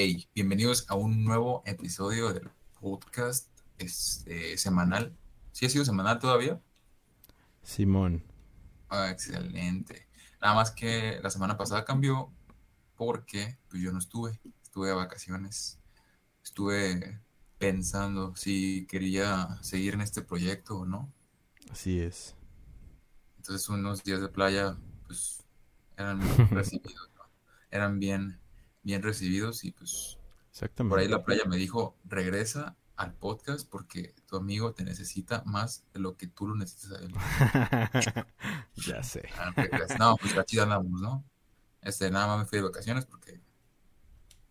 Hey, bienvenidos a un nuevo episodio del podcast este, semanal. ¿Sí ha sido semanal todavía? Simón. Ah, excelente. Nada más que la semana pasada cambió porque pues, yo no estuve. Estuve a vacaciones. Estuve pensando si quería seguir en este proyecto o no. Así es. Entonces unos días de playa pues eran recibidos, ¿no? Eran bien, bien recibidos y pues Exactamente. por ahí la playa me dijo, regresa al podcast porque tu amigo te necesita más de lo que tú lo necesitas a él. ya sé. Ah, regresa. No, pues la chida andamos, ¿no? Este, nada más me fui de vacaciones porque,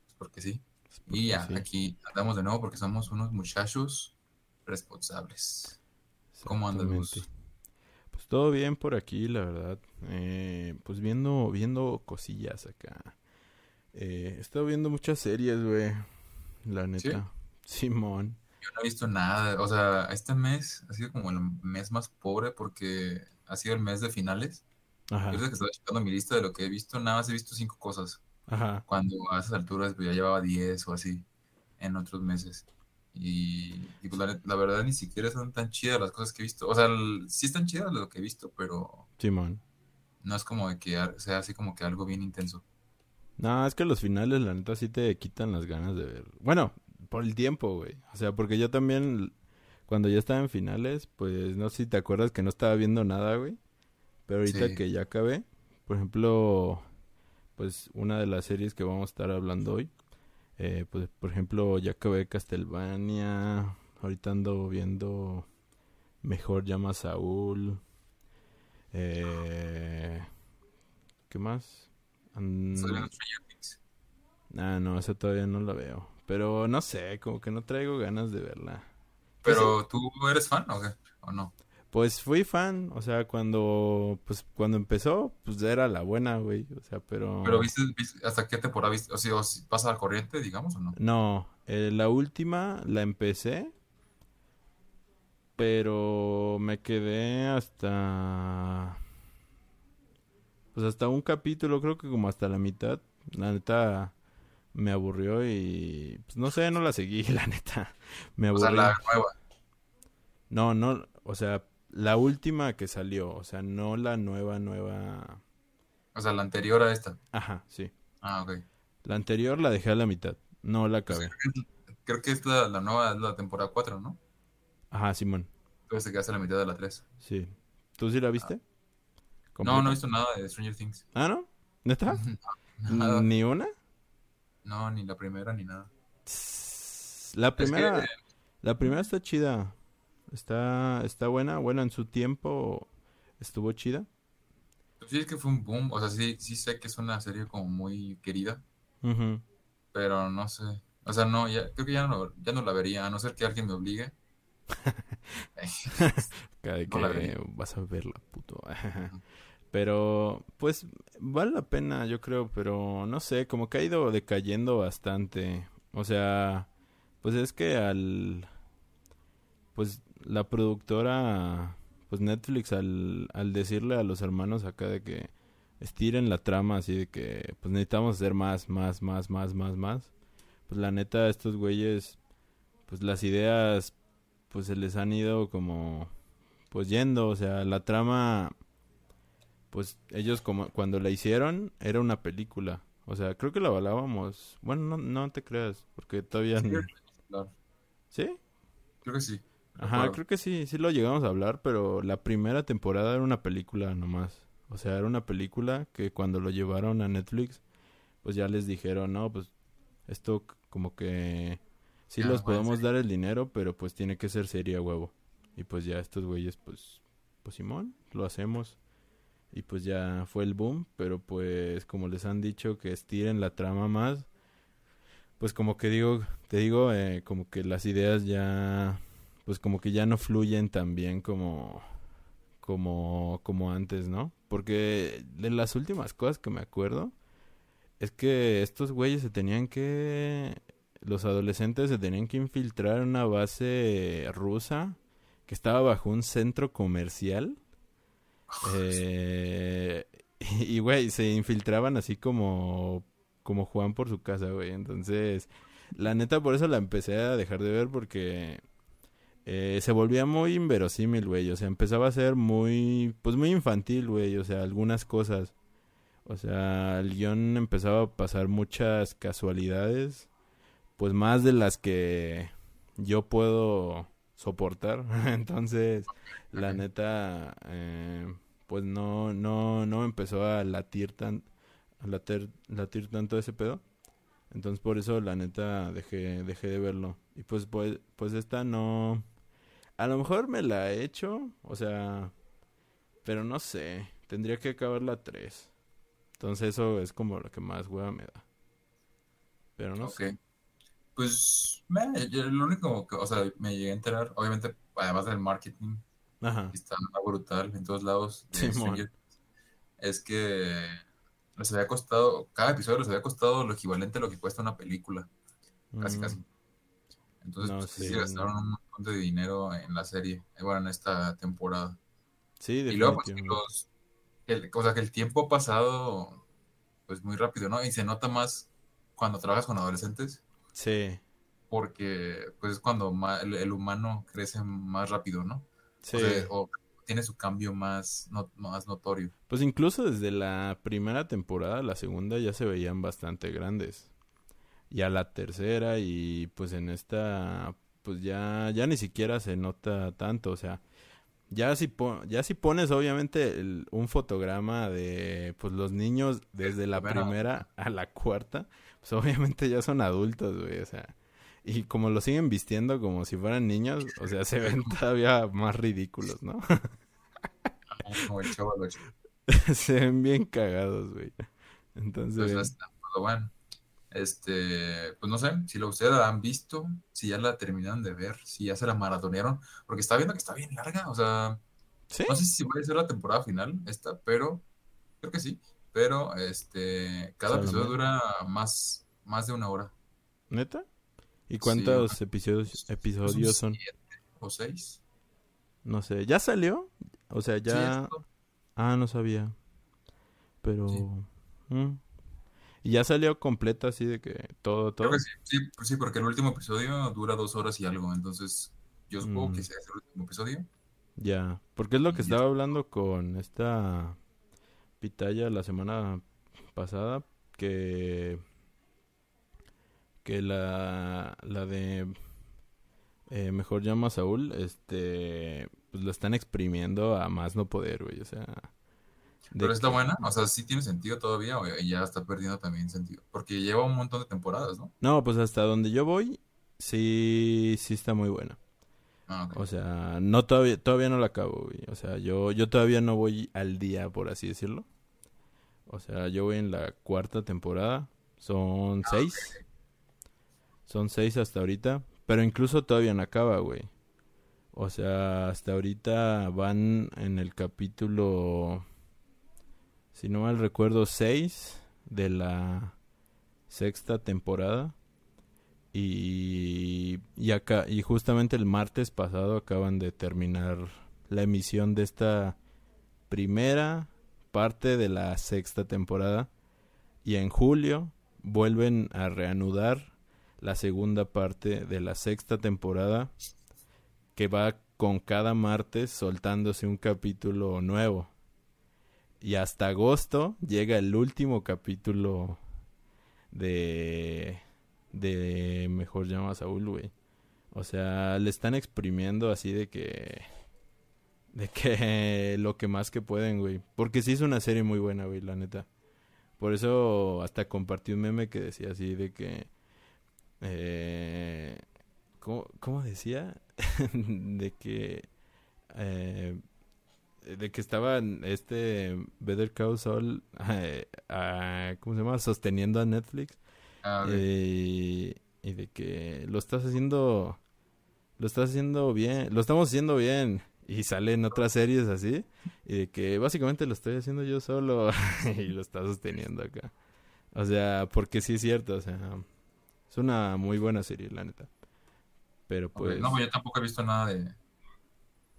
pues, porque sí. Y ya, Sí, aquí andamos de nuevo porque somos unos muchachos responsables. ¿Cómo exactamente. Pues todo bien por aquí, la verdad. Eh, pues viendo, viendo cosillas acá. Eh, he estado viendo muchas series, güey. La neta. Simón. Yo no he visto nada, o sea, este mes ha sido como el mes más pobre porque ha sido el mes de finales. Ajá. Yo que estaba checando mi lista de lo que he visto, nada más he visto cinco cosas. Ajá. Cuando a esas alturas pues, ya llevaba 10 o así en otros meses. Y, y, pues la, la verdad ni siquiera son tan chidas las cosas que he visto. O sea, el- sí están chidas lo que he visto, pero Simón. no es como de que sea así como que algo bien intenso. No, es que los finales, la neta, sí te quitan las ganas de ver. Bueno, por el tiempo, güey. O sea, porque yo también, cuando ya estaba en finales, pues no sé si te acuerdas que no estaba viendo nada, güey. Pero ahorita Sí. que ya acabé, por ejemplo, pues una de las series que vamos a estar hablando hoy, eh, pues por ejemplo, ya acabé Castlevania. Ahorita ando viendo Mejor llama a Saúl. Eh, ¿Qué más? An- ¿Estás viendo Stranger Things? Ah, no, esa todavía no la veo. Pero no sé, como que no traigo ganas de verla. Pues ¿Pero tú eres fan o qué? ¿O no? Pues fui fan, o sea, cuando pues cuando empezó, pues era la buena, güey, o sea, pero ¿Pero viste, viste- hasta qué temporada viste? O sea, o si pasa al corriente, digamos, o no? no, eh, la última la empecé, pero me quedé hasta pues hasta un capítulo, creo que como hasta la mitad. La neta me aburrió y pues no sé, no la seguí, la neta. Me O sea, aburrió. la nueva. No, no, o sea, la última que salió, o sea, no la nueva, nueva. O sea, la anterior a esta. Ajá, sí. Ah, ok. La anterior la dejé a la mitad, no la acabé. Creo que es la, la nueva, es la temporada 4, ¿no? Ajá, Simón, Entonces te quedaste a la mitad de la 3. sí. ¿Tú sí la viste? No, no he visto nada de Stranger Things. Ah, ¿no? ¿Neta? Nada. ¿Ni una? No, ni la primera ni nada. La Es que, primera, eh, la primera está chida. Está, está buena. Bueno, en su tiempo estuvo chida. pues sí, es que fue un boom. O sea, sí, sí sé que es una serie como muy querida, pero no sé. O sea, no, ya, creo que ya no, ya no la vería, a no ser que alguien me obligue. Cada No que vas a verla, puto. Pero, pues, vale la pena, yo creo, pero no sé, como que ha ido decayendo bastante. O sea, pues es que al, pues la productora, pues Netflix al, al decirle a los hermanos acá de que estiren la trama así de que, pues necesitamos hacer más, más, más, más, más, más. Pues la neta, estos güeyes, pues las ideas, pues se les han ido como, pues yendo, o sea, la trama pues ellos como cuando la hicieron era una película. O sea, creo que la hablábamos. Bueno, no, no te creas, porque todavía Sí, no-. ¿Sí? Creo que sí. Ajá, creo que sí, sí lo llegamos a hablar, pero la primera temporada era una película nomás. O sea, era una película que cuando lo llevaron a Netflix, pues ya les dijeron, no, pues esto como que sí los bueno, podemos sí. dar el dinero, pero pues tiene que ser serie a huevo. Y pues ya estos güeyes, pues, pues Simón, lo hacemos. Y pues ya fue el boom, pero pues como les han dicho que estiren la trama más, pues como que digo, te digo, eh, como que las ideas ya, pues como que ya no fluyen tan bien como, como, como antes, ¿no? Porque de las últimas cosas que me acuerdo es que estos güeyes se tenían que, los adolescentes se tenían que infiltrar en una base rusa que estaba bajo un centro comercial. Eh, y, güey, se infiltraban así como como Juan por su casa, güey. Entonces, la neta, por eso la empecé a dejar de ver porque eh, se volvía muy inverosímil, güey. O sea, empezaba a ser muy, pues muy infantil, güey. O sea, algunas cosas. O sea, el guion empezaba a pasar muchas casualidades, pues más de las que yo puedo soportar. Entonces, la neta, eh, pues no, no, no empezó a latir tan, a latir, latir tanto ese pedo. Entonces por eso la neta dejé, dejé de verlo. Y pues, pues, pues esta no... A lo mejor me la he hecho, o sea... Pero no sé, tendría que acabar la 3. Entonces eso es como lo que más hueva me da. Pero no sé. Pues, me, lo único que, o sea, me llegué a enterar, obviamente, además del marketing, Ajá. que está brutal en todos lados, es que les había costado, cada episodio les había costado lo equivalente a lo que cuesta una película. Casi, mm. casi. Entonces, pues, sí, gastaron un montón de dinero en la serie, eh, bueno, en esta temporada. Sí, Y luego, pues, los, el, o sea, que el tiempo ha pasado, pues, muy rápido, ¿no? Y se nota más cuando trabajas con adolescentes. Sí. Porque, pues, es cuando el, humano crece más rápido, ¿no? Sí. o tiene su cambio más, más notorio. Pues incluso desde la primera temporada, la segunda ya se veían bastante grandes. Y a la tercera y pues en esta pues ya ya ni siquiera se nota tanto, o sea, ya si ya si pones obviamente un fotograma de pues los niños desde la primera a la cuarta, pues obviamente ya son adultos, güey, o sea, y como lo siguen vistiendo como si fueran niños, o sea, se ven todavía más ridículos, ¿no? como el chaval Se ven bien cagados, güey. Entonces. Pues hasta, pues, bueno. Este, pues no sé, si lo ustedes la han visto, si ya la terminaron de ver, si ya se la maratonearon, porque está viendo que está bien larga, o sea, no sé si va a ser la temporada final esta, pero creo que sí, pero este, cada episodio dura más, más de una hora. ¿Neta? ¿Y cuántos episodios, episodios son? ¿O seis? No sé, ¿ya salió? O sea, ya... ah, no sabía. Pero... Mm. Y ya salió completa así de que todo, todo. Creo que sí, sí, porque el último episodio dura dos horas y algo, entonces yo supongo que mm. sea el último episodio. Ya, porque es lo que estaba hablando con esta pitaya la semana pasada, que que la, la de eh, Mejor llama a Saúl, este, pues lo están exprimiendo a más no poder, güey, o sea... ¿Pero está buena? O sea, ¿sí tiene sentido todavía o ya está perdiendo también sentido? Porque lleva un montón de temporadas, ¿no? No, pues hasta donde yo voy, sí, sí está muy buena. Ah, o sea, no todavía, todavía no la acabo, güey. O sea, yo, yo todavía no voy al día, por así decirlo. O sea, yo voy en la cuarta temporada. Son ah, seis. Son seis hasta ahorita. Pero incluso todavía no acaba, güey. O sea, hasta ahorita van en el capítulo, si no mal recuerdo, seis de la sexta temporada. Y, acá, y justamente el martes pasado acaban de terminar la emisión de esta primera parte de la sexta temporada. Y en julio vuelven a reanudar la segunda parte de la sexta temporada que va con cada martes soltándose un capítulo nuevo. Y hasta agosto llega el último capítulo de de Mejor llama a Saúl, güey. O sea, le están exprimiendo así de que de que lo que más que pueden, güey. Porque sí es una serie muy buena, güey, la neta. Por eso hasta compartí un meme que decía así de que eh, ¿cómo, decía? de que eh, de que estaba este Better Call Saul eh, ¿cómo se llama? sosteniendo a Netflix ah, eh, y de que lo estás haciendo lo estás haciendo bien lo estamos haciendo bien y sale en otras series así y de que básicamente lo estoy haciendo yo solo y lo está sosteniendo acá o sea porque sí es cierto o sea es una muy buena serie, la neta. Pero pues. No, yo tampoco he visto nada de.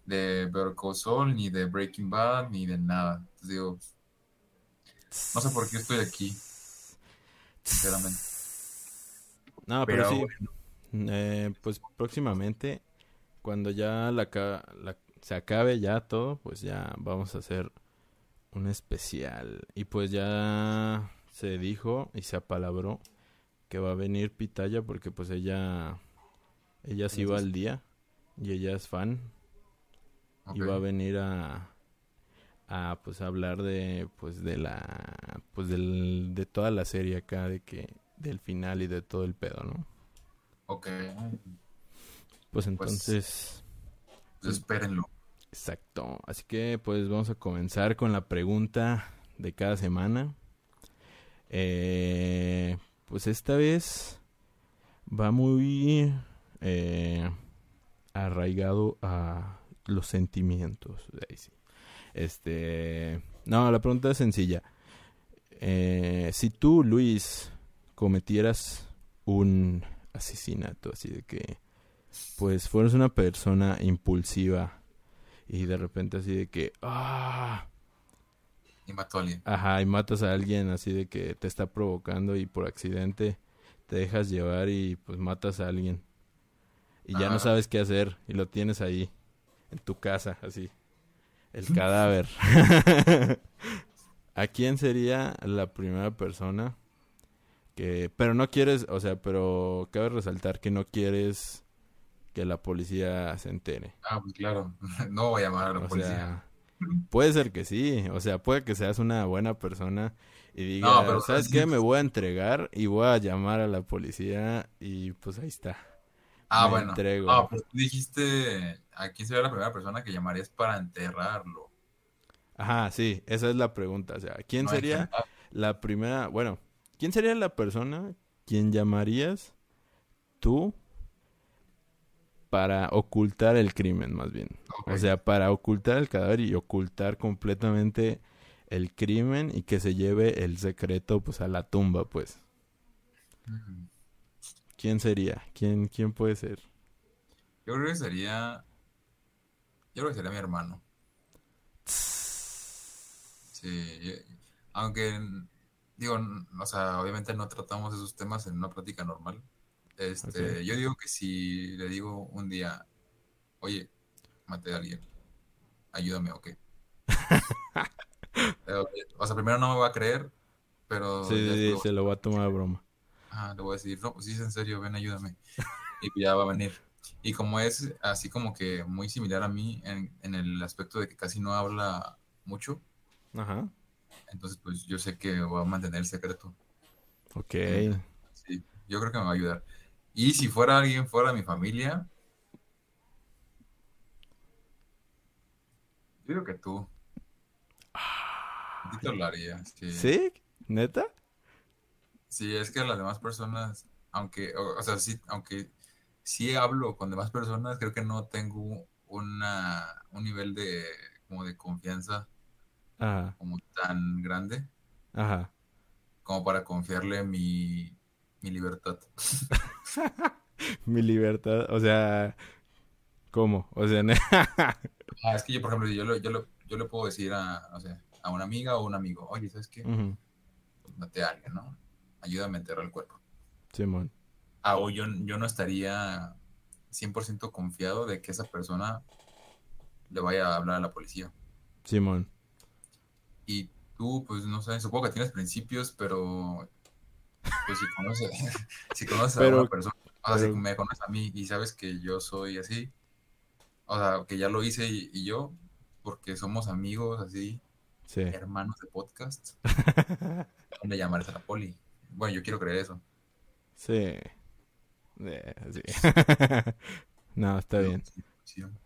De Better Call ni de Breaking Bad, ni de nada. Entonces digo. No sé por qué estoy aquí. sinceramente. No, pero, sí. Eh, pues próximamente, cuando ya la, la, se acabe ya todo, pues ya vamos a hacer un especial. Y pues ya se dijo y se apalabró que va a venir Pitaya porque pues ella ella sí va al día y ella es fan y va a venir a a pues hablar de pues de la pues del, de toda la serie acá de que del final y de todo el pedo, ¿no? Ok. Pues, pues entonces pues, espérenlo. Exacto. Así que pues vamos a comenzar con la pregunta de cada semana. Eh, pues esta vez va muy eh, arraigado a los sentimientos. Este, no, la pregunta es sencilla. Eh, si tú, Luis, cometieras un asesinato, así de que, pues, fueras una persona impulsiva y de repente así de que, ah, y mató a alguien. Ajá, y matas a alguien así de que te está provocando y por accidente te dejas llevar y pues matas a alguien. Y ya no sabes qué hacer y lo tienes ahí, en tu casa, así. El cadáver. ¿A quién sería la primera persona que... Pero no quieres, o sea, pero cabe resaltar que no quieres que la policía se entere. Ah, pues claro, no voy a llamar a la policía. Puede ser que sí, o sea, puede que seas una buena persona y digas, pero, ¿sabes qué? Me voy a entregar y voy a llamar a la policía y pues ahí está. Ah, bueno. Entrego. Ah, pues tú dijiste, aquí sería la primera persona que llamarías para enterrarlo. Ajá, sí, esa es la pregunta. O sea, ¿quién sería la primera, bueno, ¿quién sería la persona quien llamarías tú para ocultar el crimen, más bien. O sea, para ocultar el cadáver y ocultar completamente el crimen y que se lleve el secreto pues a la tumba, pues. ¿Quién sería? ¿Quién, quién puede ser? Yo creo que sería. Yo creo que sería mi hermano. Sí, aunque digo, o sea, obviamente no tratamos esos temas en una plática normal. Este, Yo digo que si le digo un día, oye, maté a alguien, ayúdame, ok. o sea, primero no me va a creer, pero... Sí, se lo va a tomar a broma. Ah, le voy a decir, no, pues sí, es en serio, ven, ayúdame. y ya va a venir. Y como es así como que muy similar a mí en, en el aspecto de que casi no habla mucho, Ajá. Entonces pues yo sé que va a mantener el secreto. Ok. Sí, yo creo que me va a ayudar. Y si fuera alguien fuera de mi familia, yo digo que tú. Ah, te lo haría. Sí. ¿Neta? Sí, es que las demás personas, aunque, o, sea, sí, aunque sí hablo con demás personas, creo que no tengo una, un nivel de, como de confianza como tan grande. Ajá. Como para confiarle mi, mi libertad. Mi libertad, o sea, ¿cómo? O sea, ah, es que yo, por ejemplo, yo, yo, yo le puedo decir a, o sea, a una amiga o un amigo, oye, ¿sabes qué? Mate a alguien, ¿no? Ayúdame a enterrar el cuerpo. Simón. Ah, o yo, yo no estaría 100% confiado de que esa persona le vaya a hablar a la policía. Simón. Y tú, pues no sé, supongo que tienes principios, pero pues si conoces, si conoces a una persona, o sea, si me conoces a mí y sabes que yo soy así, o sea, que ya lo hice y, yo, porque somos amigos así, hermanos de podcast, ¿dónde llamarse a la poli? Bueno, yo quiero creer eso. Sí. Sí. no, está bien.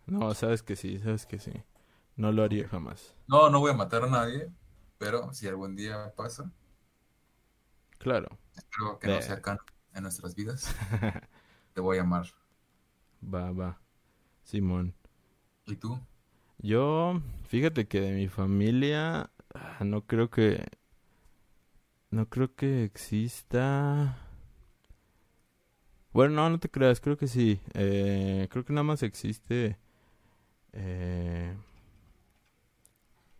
No, sabes que sí, sabes que sí. No lo haría jamás. No, no voy a matar a nadie, pero si algún día pasa, Claro. Espero que no sea acá en nuestras vidas. Te voy a llamar. Va, va. Simón. ¿Y tú? Yo, fíjate que de mi familia, ah, no creo que... No creo que exista... Bueno, no, no te creas, creo que sí. Eh, creo que nada más existe... Eh...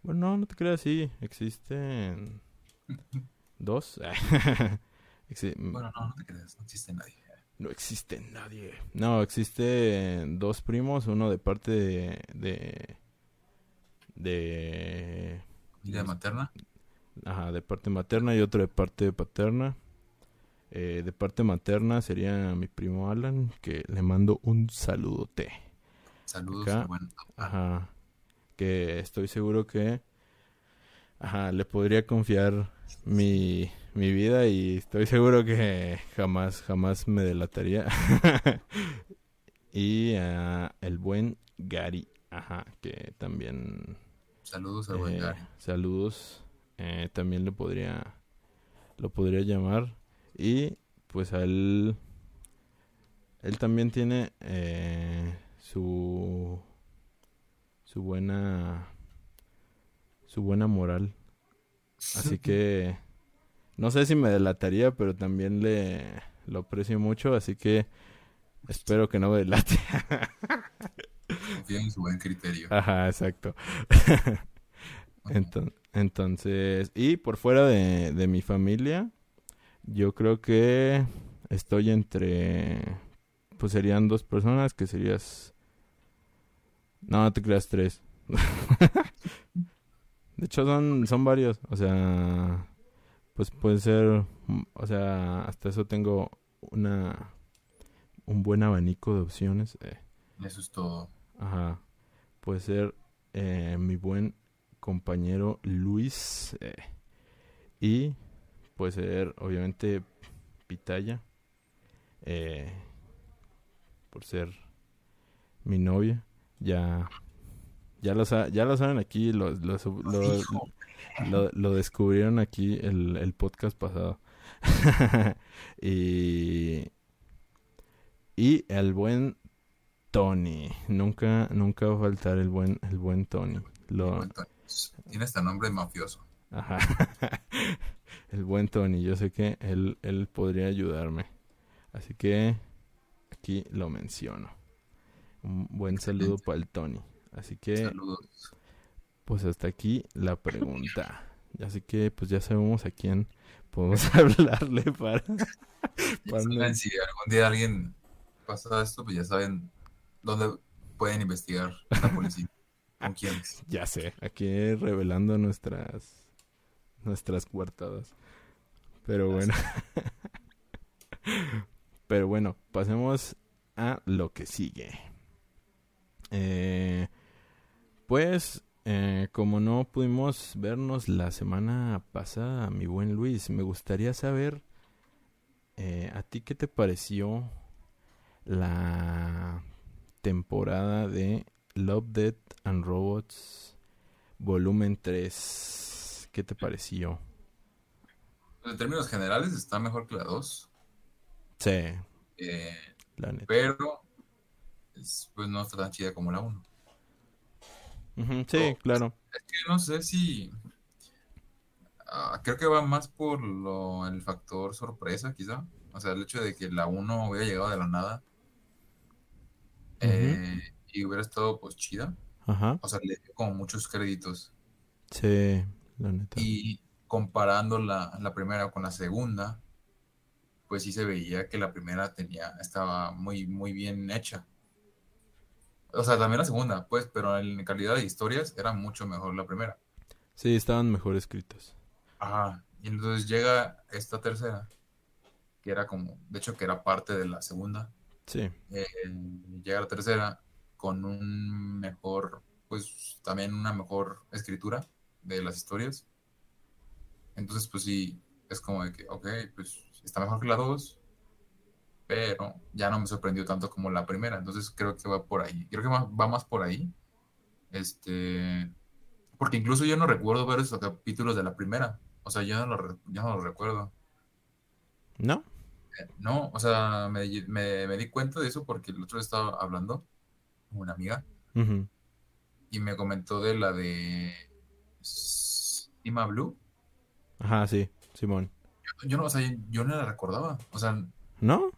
Bueno, no, no te creas, sí. Existen... dos. Exi- Bueno, no, no te creas, no existe nadie. No existe nadie. No, existe dos primos, uno de parte de... de... de ¿Vida materna? Ajá, de parte materna y otro de parte paterna. Eh, de parte materna sería mi primo Alan, que le mando un saludote. Saludos, Acá. bueno. Ajá, que estoy seguro que, ajá, le podría confiar mi, mi vida y estoy seguro que jamás, jamás me delataría. y ah, el buen Gary, ajá, que también Saludos al buen eh, Gary. saludos. eh, también le podría, lo podría llamar. Y pues a él, él también tiene eh, su, su buena, su buena moral. Así que no sé si me delataría, pero también le lo aprecio mucho. Así que espero que no me delate. Confío en su buen criterio. Ajá, exacto. Bueno, Enton- entonces, y por fuera de, de mi familia, yo creo que estoy entre, pues serían dos personas, que serías, no, no te creas tres. De hecho, son, son varios, o sea, pues puede ser, o sea, hasta eso tengo una, un buen abanico de opciones. eh. Eso es todo. Ajá. Puede ser eh, mi buen compañero Luis. eh, y puede ser, obviamente, Pitaya. eh, por ser mi novia. Ya. Ya lo, ya lo saben aquí, lo, lo, lo- lo, descubrieron aquí el, el podcast pasado. y, y el buen Tony. Nunca, nunca va a faltar el buen, el buen Tony. Lo, Tony. Tiene hasta nombre mafioso. ajá. el buen Tony. Yo sé que él, él podría ayudarme. Así que aquí lo menciono. Un buen saludo para el Tony. Así que Saludos. pues hasta aquí la pregunta. Así que pues ya sabemos a quién podemos hablarle para... Saben, si algún día alguien pasa esto, pues ya saben dónde pueden investigar la policía. ¿Con quiénes? Ya sé, aquí revelando nuestras nuestras coartadas. Pero bueno. Pero bueno, pasemos a lo que sigue. Eh, pues, eh, como no pudimos vernos la semana pasada, mi buen Luis, me gustaría saber eh, a ti qué te pareció la temporada de Love, Death and Robots volumen 3. ¿Qué te pareció? En términos generales está mejor que la 2. Sí, eh, la neta. pero es- pues no está tan chida como la 1. Ujú, sí, claro. Es que no sé si. ah, creo que va más por lo, el factor sorpresa, quizá. O sea, el hecho de que la 1 hubiera llegado de la nada. eh, y hubiera estado pues chida. Ajá. O sea, le dio como muchos créditos. Sí, la neta. Y comparando la, la primera con la segunda, pues sí se veía que la primera tenía, estaba muy, muy bien hecha. O sea, también la segunda, pues, pero en calidad de historias era mucho mejor la primera. Sí, estaban mejor escritos. Ajá. Y entonces llega esta tercera, que era como, de hecho, que era parte de la segunda. Sí, Eh, llega la tercera con un mejor, pues también una mejor escritura de las historias. Entonces, pues sí, es como de que, ok, pues está mejor que la dos, pero ya no me sorprendió tanto como la primera. Entonces creo que va por ahí. Creo que va, va más por ahí. Este, porque incluso yo no recuerdo ver esos capítulos de la primera. O sea, yo no lo, re- yo no lo recuerdo. ¿no? Eh, No, o sea, me, me, me di cuenta de eso porque el otro día estaba hablando con una amiga y me comentó de la de Sima Blue. Ajá, sí, Simón. Yo, yo no, o sea, yo no la recordaba. O sea, ¿No?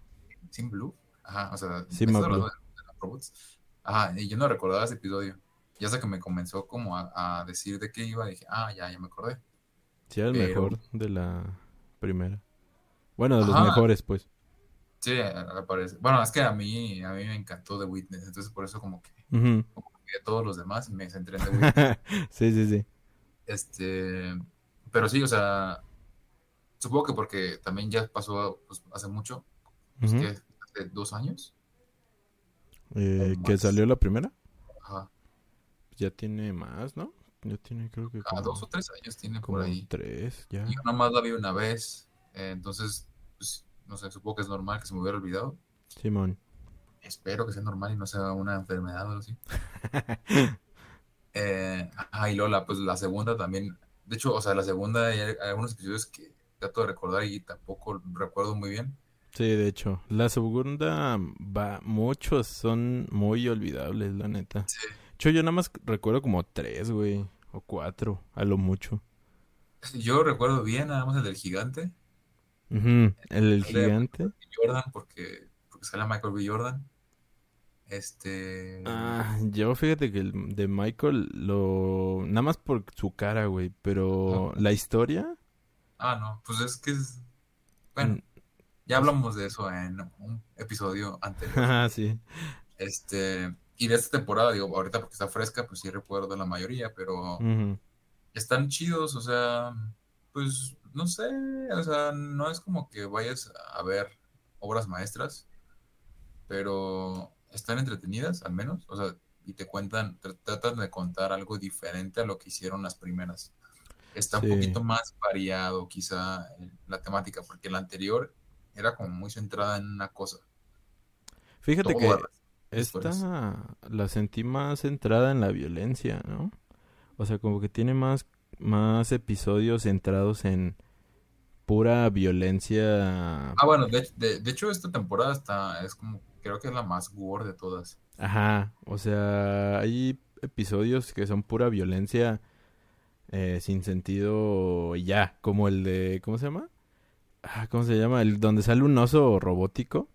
Sim Blue. Ajá, o sea, Sima me Blue. de, de los robots. Ajá, y yo no recordaba ese episodio. Ya hasta que me comenzó como a, a decir de qué iba, dije, ah, ya, ya me acordé. Sí, era el Pero- mejor de la primera. Bueno, de los Ajá. mejores, pues. Sí, aparece. Bueno, es que a mí, a mí me encantó The Witness, entonces por eso como que Ujú. como que a todos los demás y me centré en The Witness. sí, sí, sí. Este, pero sí, o sea, supongo que porque también ya pasó pues, hace mucho, Ujú. que hace dos años. Eh, ¿Que salió la primera? Ajá. Ya tiene más, ¿no? Ya tiene creo que A como, dos o tres años tiene como por ahí. tres, ya. Y yo nomás la vi una vez, eh, entonces, pues, no sé, supongo que es normal que se me hubiera olvidado. Simón. Espero que sea normal y no sea una enfermedad o algo así. Eh, ajá, y Lola, pues la segunda también. De hecho, o sea, la segunda hay, hay algunos episodios que trato de recordar y tampoco recuerdo muy bien. Sí, de hecho. La segunda va, muchos son muy olvidables, la neta. Sí. De hecho, yo nada más recuerdo como tres, güey. O cuatro, a lo mucho. Yo recuerdo bien nada más el del gigante, Ujú, El, el Sale gigante. Jordan, porque, porque sale Michael B. Jordan. Este. Ah, yo fíjate que el de Michael lo... Nada más por su cara, güey. Pero la historia... Ah, no, pues es que es. Bueno, mm, ya hablamos de eso en un episodio anterior. Ajá, sí. Este. Y de esta temporada, digo, ahorita porque está fresca, pues sí recuerdo la mayoría, pero están chidos, o sea, pues no sé, o sea, no es como que vayas a ver obras maestras, pero están entretenidas al menos, o sea, y te cuentan, tr- tratan de contar algo diferente a lo que hicieron las primeras. Está un poquito más variado quizá en la temática, porque la anterior era como muy centrada en una cosa. Fíjate que esta la sentí más centrada en la violencia, ¿no? O sea, como que tiene más, más episodios centrados en pura violencia. Ah, bueno, de, de- de hecho esta temporada está, es como, creo que es la más gore de todas. Ajá, o sea, hay episodios que son pura violencia eh, sin sentido y ya, como el de, ¿cómo se llama? Ah, ¿cómo se llama? El donde sale un oso robótico.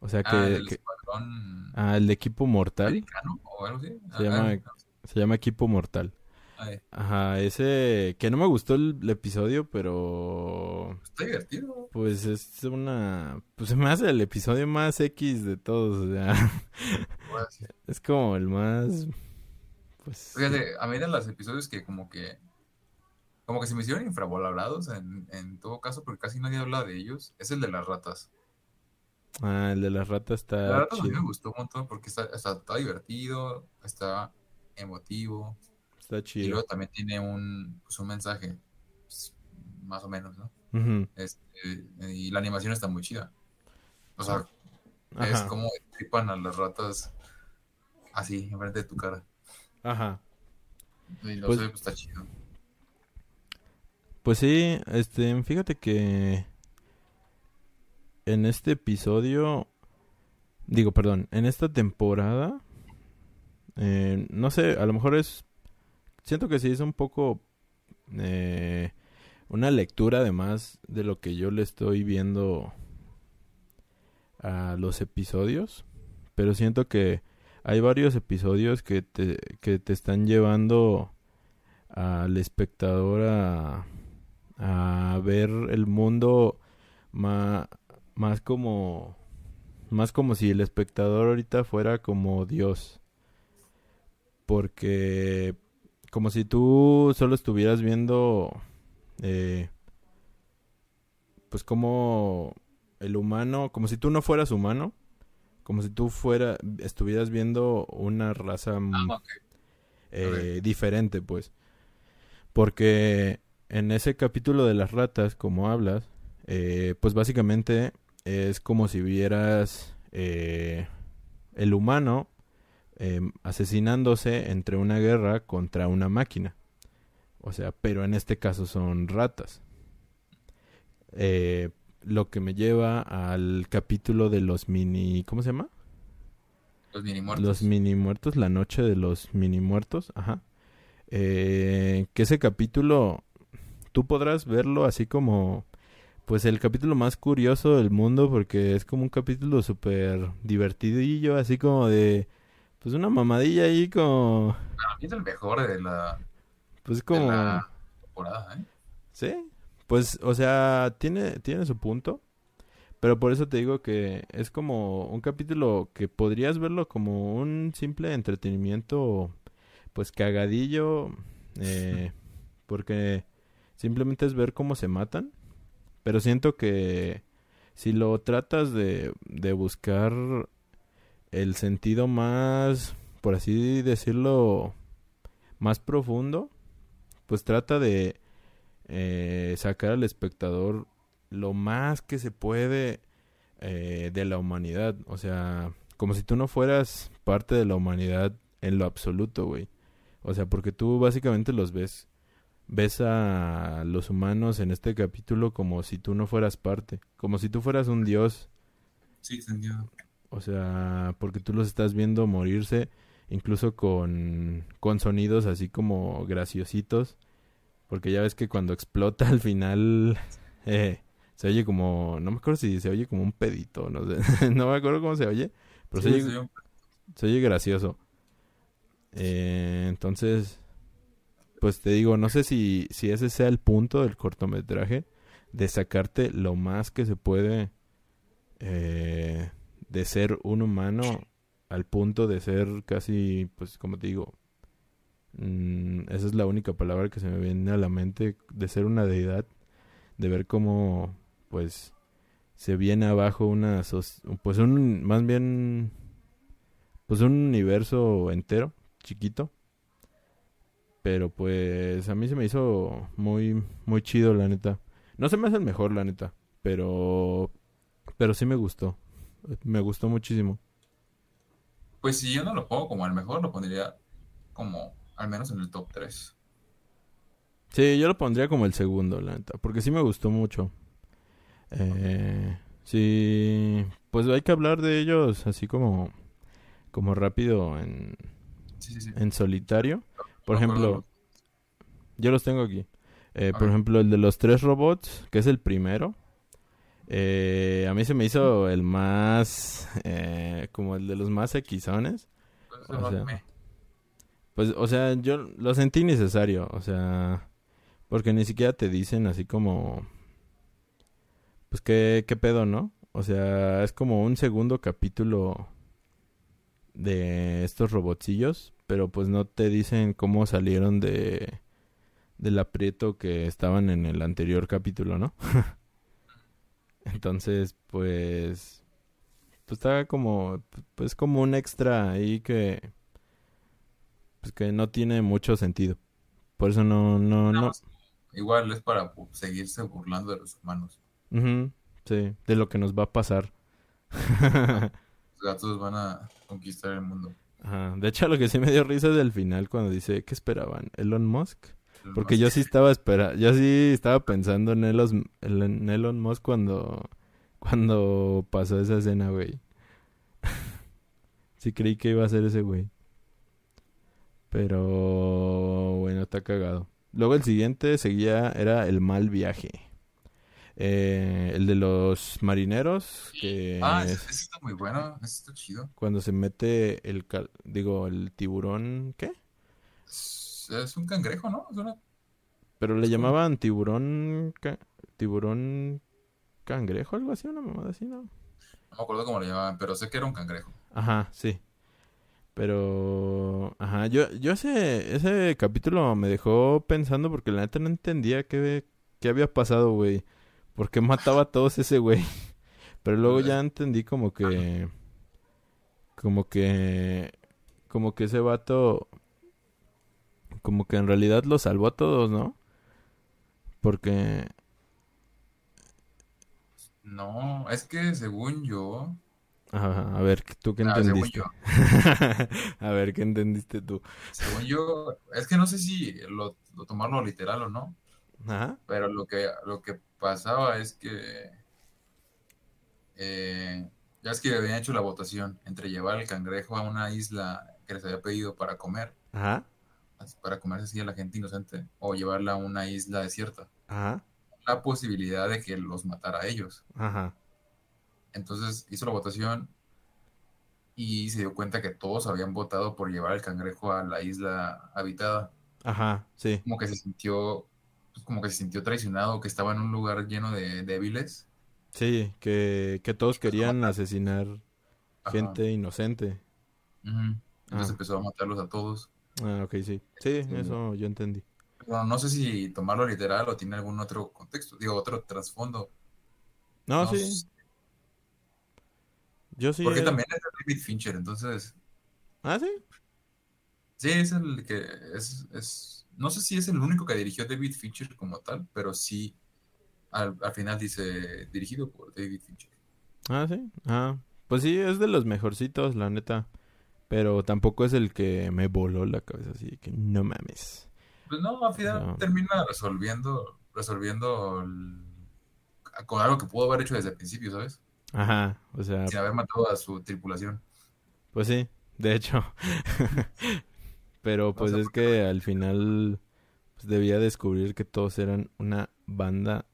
O sea que, Ah, el que- escuadrón ah, el de equipo mortal, o algo así. Se Ah, llama- ah, se llama equipo mortal. ah, eh, Ajá, ese que no me gustó el, el episodio, pero Está divertido. pues es una, pues se me hace el episodio más X de todos, o sea, es como el más, pues, Fíjate, a mí de los episodios que como que como que se me hicieron infravalorados en, en todo caso, porque casi nadie habla de ellos, es el de las ratas. ah, el de las ratas El de las está ratas a mí me chido, gustó un montón porque está, está, está divertido, está emotivo, está y chido. luego también tiene un, pues, un mensaje, pues, más o menos, ¿no? Este, y la animación está muy chida. O sea, es Ajá, como tripan a las ratas así, enfrente de tu cara. ajá. Y no Pues- sé, pues está chido. Pues sí, este, fíjate que en este episodio, digo, perdón, en esta temporada, eh, no sé, a lo mejor es, siento que sí es un poco eh, una lectura además de lo que yo le estoy viendo a los episodios, pero siento que hay varios episodios que te, que te están llevando al espectador a, a ver el mundo ma- más como más como si el espectador ahorita fuera como Dios. Porque como si tú solo estuvieras viendo eh, pues como el humano como si tú no fueras humano como si tú fuera estuvieras viendo una raza Ah, eh, diferente, pues. Porque en ese capítulo de las ratas, como hablas, eh, pues básicamente es como si vieras eh, el humano eh, asesinándose entre una guerra contra una máquina. O sea, pero en este caso son ratas. Eh, lo que me lleva al capítulo de los mini... ¿Cómo se llama? Los mini muertos. Los mini muertos, la noche de los mini muertos, ajá. Eh, que ese capítulo, tú podrás verlo así como, pues el capítulo más curioso del mundo, porque es como un capítulo súper divertidillo, así como de, pues una mamadilla ahí como, Para mí es el mejor de la, pues de como, la temporada, ¿eh? sí, Pues, o sea, tiene, tiene su punto. Pero por eso te digo que es como un capítulo que podrías verlo como un simple entretenimiento, pues cagadillo, eh, porque simplemente es ver cómo se matan. Pero siento que si lo tratas de, de buscar el sentido más, por así decirlo, más profundo, pues trata de eh, sacar al espectador lo más que se puede eh, de la humanidad. O sea, como si tú no fueras parte de la humanidad en lo absoluto, güey. O sea, porque tú básicamente los ves. Ves a los humanos en este capítulo como si tú no fueras parte. Como si tú fueras un dios. Sí, entendido. O sea, porque tú los estás viendo morirse, incluso con, con sonidos así como graciositos. Porque ya ves que cuando explota al final, eh, se oye como, no me acuerdo si se oye como un pedito, no sé, no me acuerdo cómo se oye, pero se, oye, se, oye, gracioso. Eh, entonces, pues te digo, no sé si, si ese sea el punto del cortometraje, de sacarte lo más que se puede eh, de ser un humano al punto de ser casi, pues como te digo, mm, esa es la única palabra que se me viene a la mente, de ser una deidad, de ver cómo pues se viene abajo una pues un más bien pues un universo entero chiquito pero pues a mí se me hizo muy muy chido la neta. No se me hace el mejor la neta pero pero sí me gustó. Me gustó muchísimo. Pues si yo no lo pongo como el mejor lo pondría como al menos en el top 3 sí yo lo pondría como el segundo la neta porque sí me gustó mucho. Eh, sí, pues hay que hablar de ellos así como, como rápido en, en solitario. Por ejemplo, yo los tengo aquí. Eh, por ejemplo, el de los tres robots, que es el primero. Eh, a mí se me hizo el más, eh, como el de los más equizones. Pues, o sea, pues, o sea, yo lo sentí necesario, o sea, porque ni siquiera te dicen así como pues qué, qué pedo, ¿no? O sea, es como un segundo capítulo de estos robotcillos, pero pues no te dicen cómo salieron de del aprieto que estaban en el anterior capítulo, ¿no? Entonces, pues pues está como pues como un extra ahí que pues que no tiene mucho sentido. Por eso no no no, igual es para seguirse burlando de los humanos sí, de lo que nos va a pasar. Los gatos van a conquistar el mundo. Ajá. De hecho, lo que sí me dio risa es del final cuando dice, ¿qué esperaban? ¿Elon Musk? Porque yo sí estaba espera, yo sí estaba pensando en Elon, en Elon Musk cuando, cuando pasó esa escena, güey. sí creí que iba a ser ese güey. Pero bueno, está cagado. Luego el siguiente seguía, era el mal viaje. Eh, el de los marineros. Que ah, ese, está muy bueno, ese está chido. Cuando se mete el, digo, el tiburón, ¿qué? Es, un cangrejo, ¿no? Pero le llamaban tiburón, tiburón cangrejo, algo así, una mamada así, ¿no? No me acuerdo cómo le llamaban, pero sé que era un cangrejo. Ajá, sí. Pero, ajá, yo, yo ese, ese capítulo me dejó pensando porque la neta no entendía qué, qué había pasado, güey. ¿Por qué mataba a todos ese güey? Pero luego ya entendí como que... Como que... Como que ese vato... Como que en realidad lo salvó a todos, ¿no? Porque... No, es que según yo... Ajá, a ver, ¿tú qué ah, entendiste? a ver, ¿qué entendiste tú? Según yo, es que no sé si lo, lo tomarlo literal o no. Ajá. Pero lo que, lo que pasaba es que eh, ya es que habían hecho la votación entre llevar el cangrejo a una isla que les había pedido para comer, Ajá. para comerse así a la gente inocente, o llevarla a una isla desierta. Ajá. La posibilidad de que los matara a ellos. Ajá. Entonces hizo la votación y se dio cuenta que todos habían votado por llevar el cangrejo a la isla habitada. Ajá, sí. Como que se sintió pues, como que se sintió traicionado, que estaba en un lugar lleno de débiles. Sí, que, que todos querían asesinar gente inocente. Entonces ah. empezó a matarlos a todos. Ah, ok, sí. Sí, eso yo entendí. Bueno, no sé si tomarlo literal o tiene algún otro contexto, digo, otro trasfondo. No, sí. Yo sí. Porque también es David Fincher, entonces. Ah, sí. Sí, es el que es, es, no sé si es el único que dirigió David Fincher como tal, pero sí al, al final dice dirigido por David Fincher. Ah, sí. Ah, pues sí, es de los mejorcitos, la neta. Pero tampoco es el que me voló la cabeza, así que no mames. Pues no, al final termina resolviendo, resolviendo con algo que pudo haber hecho desde el principio, ¿sabes? Ajá, o sea... Sin haber matado a su tripulación. Pues sí, de hecho. Pero pues es que al final pues, debía descubrir que todos eran una banda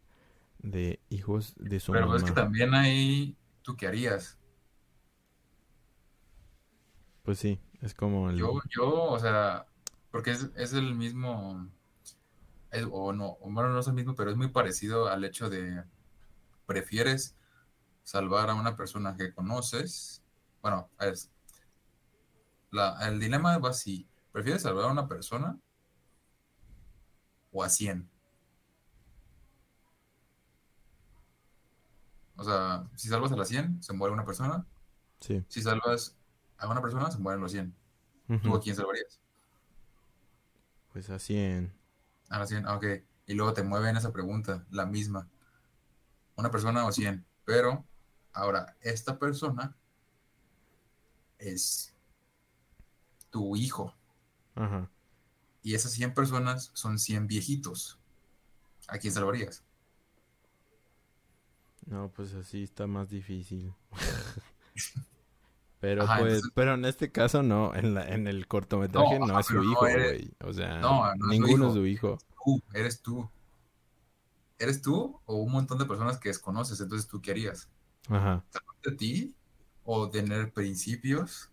de hijos de su Pero es que también ahí, ¿tú qué harías? Pues sí, es como el... Yo, yo, o sea, porque es, es el mismo, o no, bueno, no es el mismo, pero es muy parecido al hecho de, prefieres salvar a una persona que conoces, bueno, es, la, el dilema va así, ¿prefieres salvar a una persona o a 100? O sea, si salvas a las 100, se muere una persona. Sí. Si salvas a una persona, se mueren los 100. ¿Tú a quién salvarías? Pues a 100. A las 100, ah, ok. Y luego te mueven esa pregunta, la misma. Una persona o 100. Pero, ahora, esta persona es tu hijo. Ajá. Y esas 100 personas son 100 viejitos. ¿A quién salvarías? No, pues así está más difícil. pero pues, pero en este caso no, en la, en el cortometraje no, es su hijo, güey. o sea, ninguno es su hijo. Tú, eres tú. ¿Eres tú o un montón de personas que desconoces? Entonces, ¿tú qué harías? Ajá. ¿De ti? ¿O tener principios?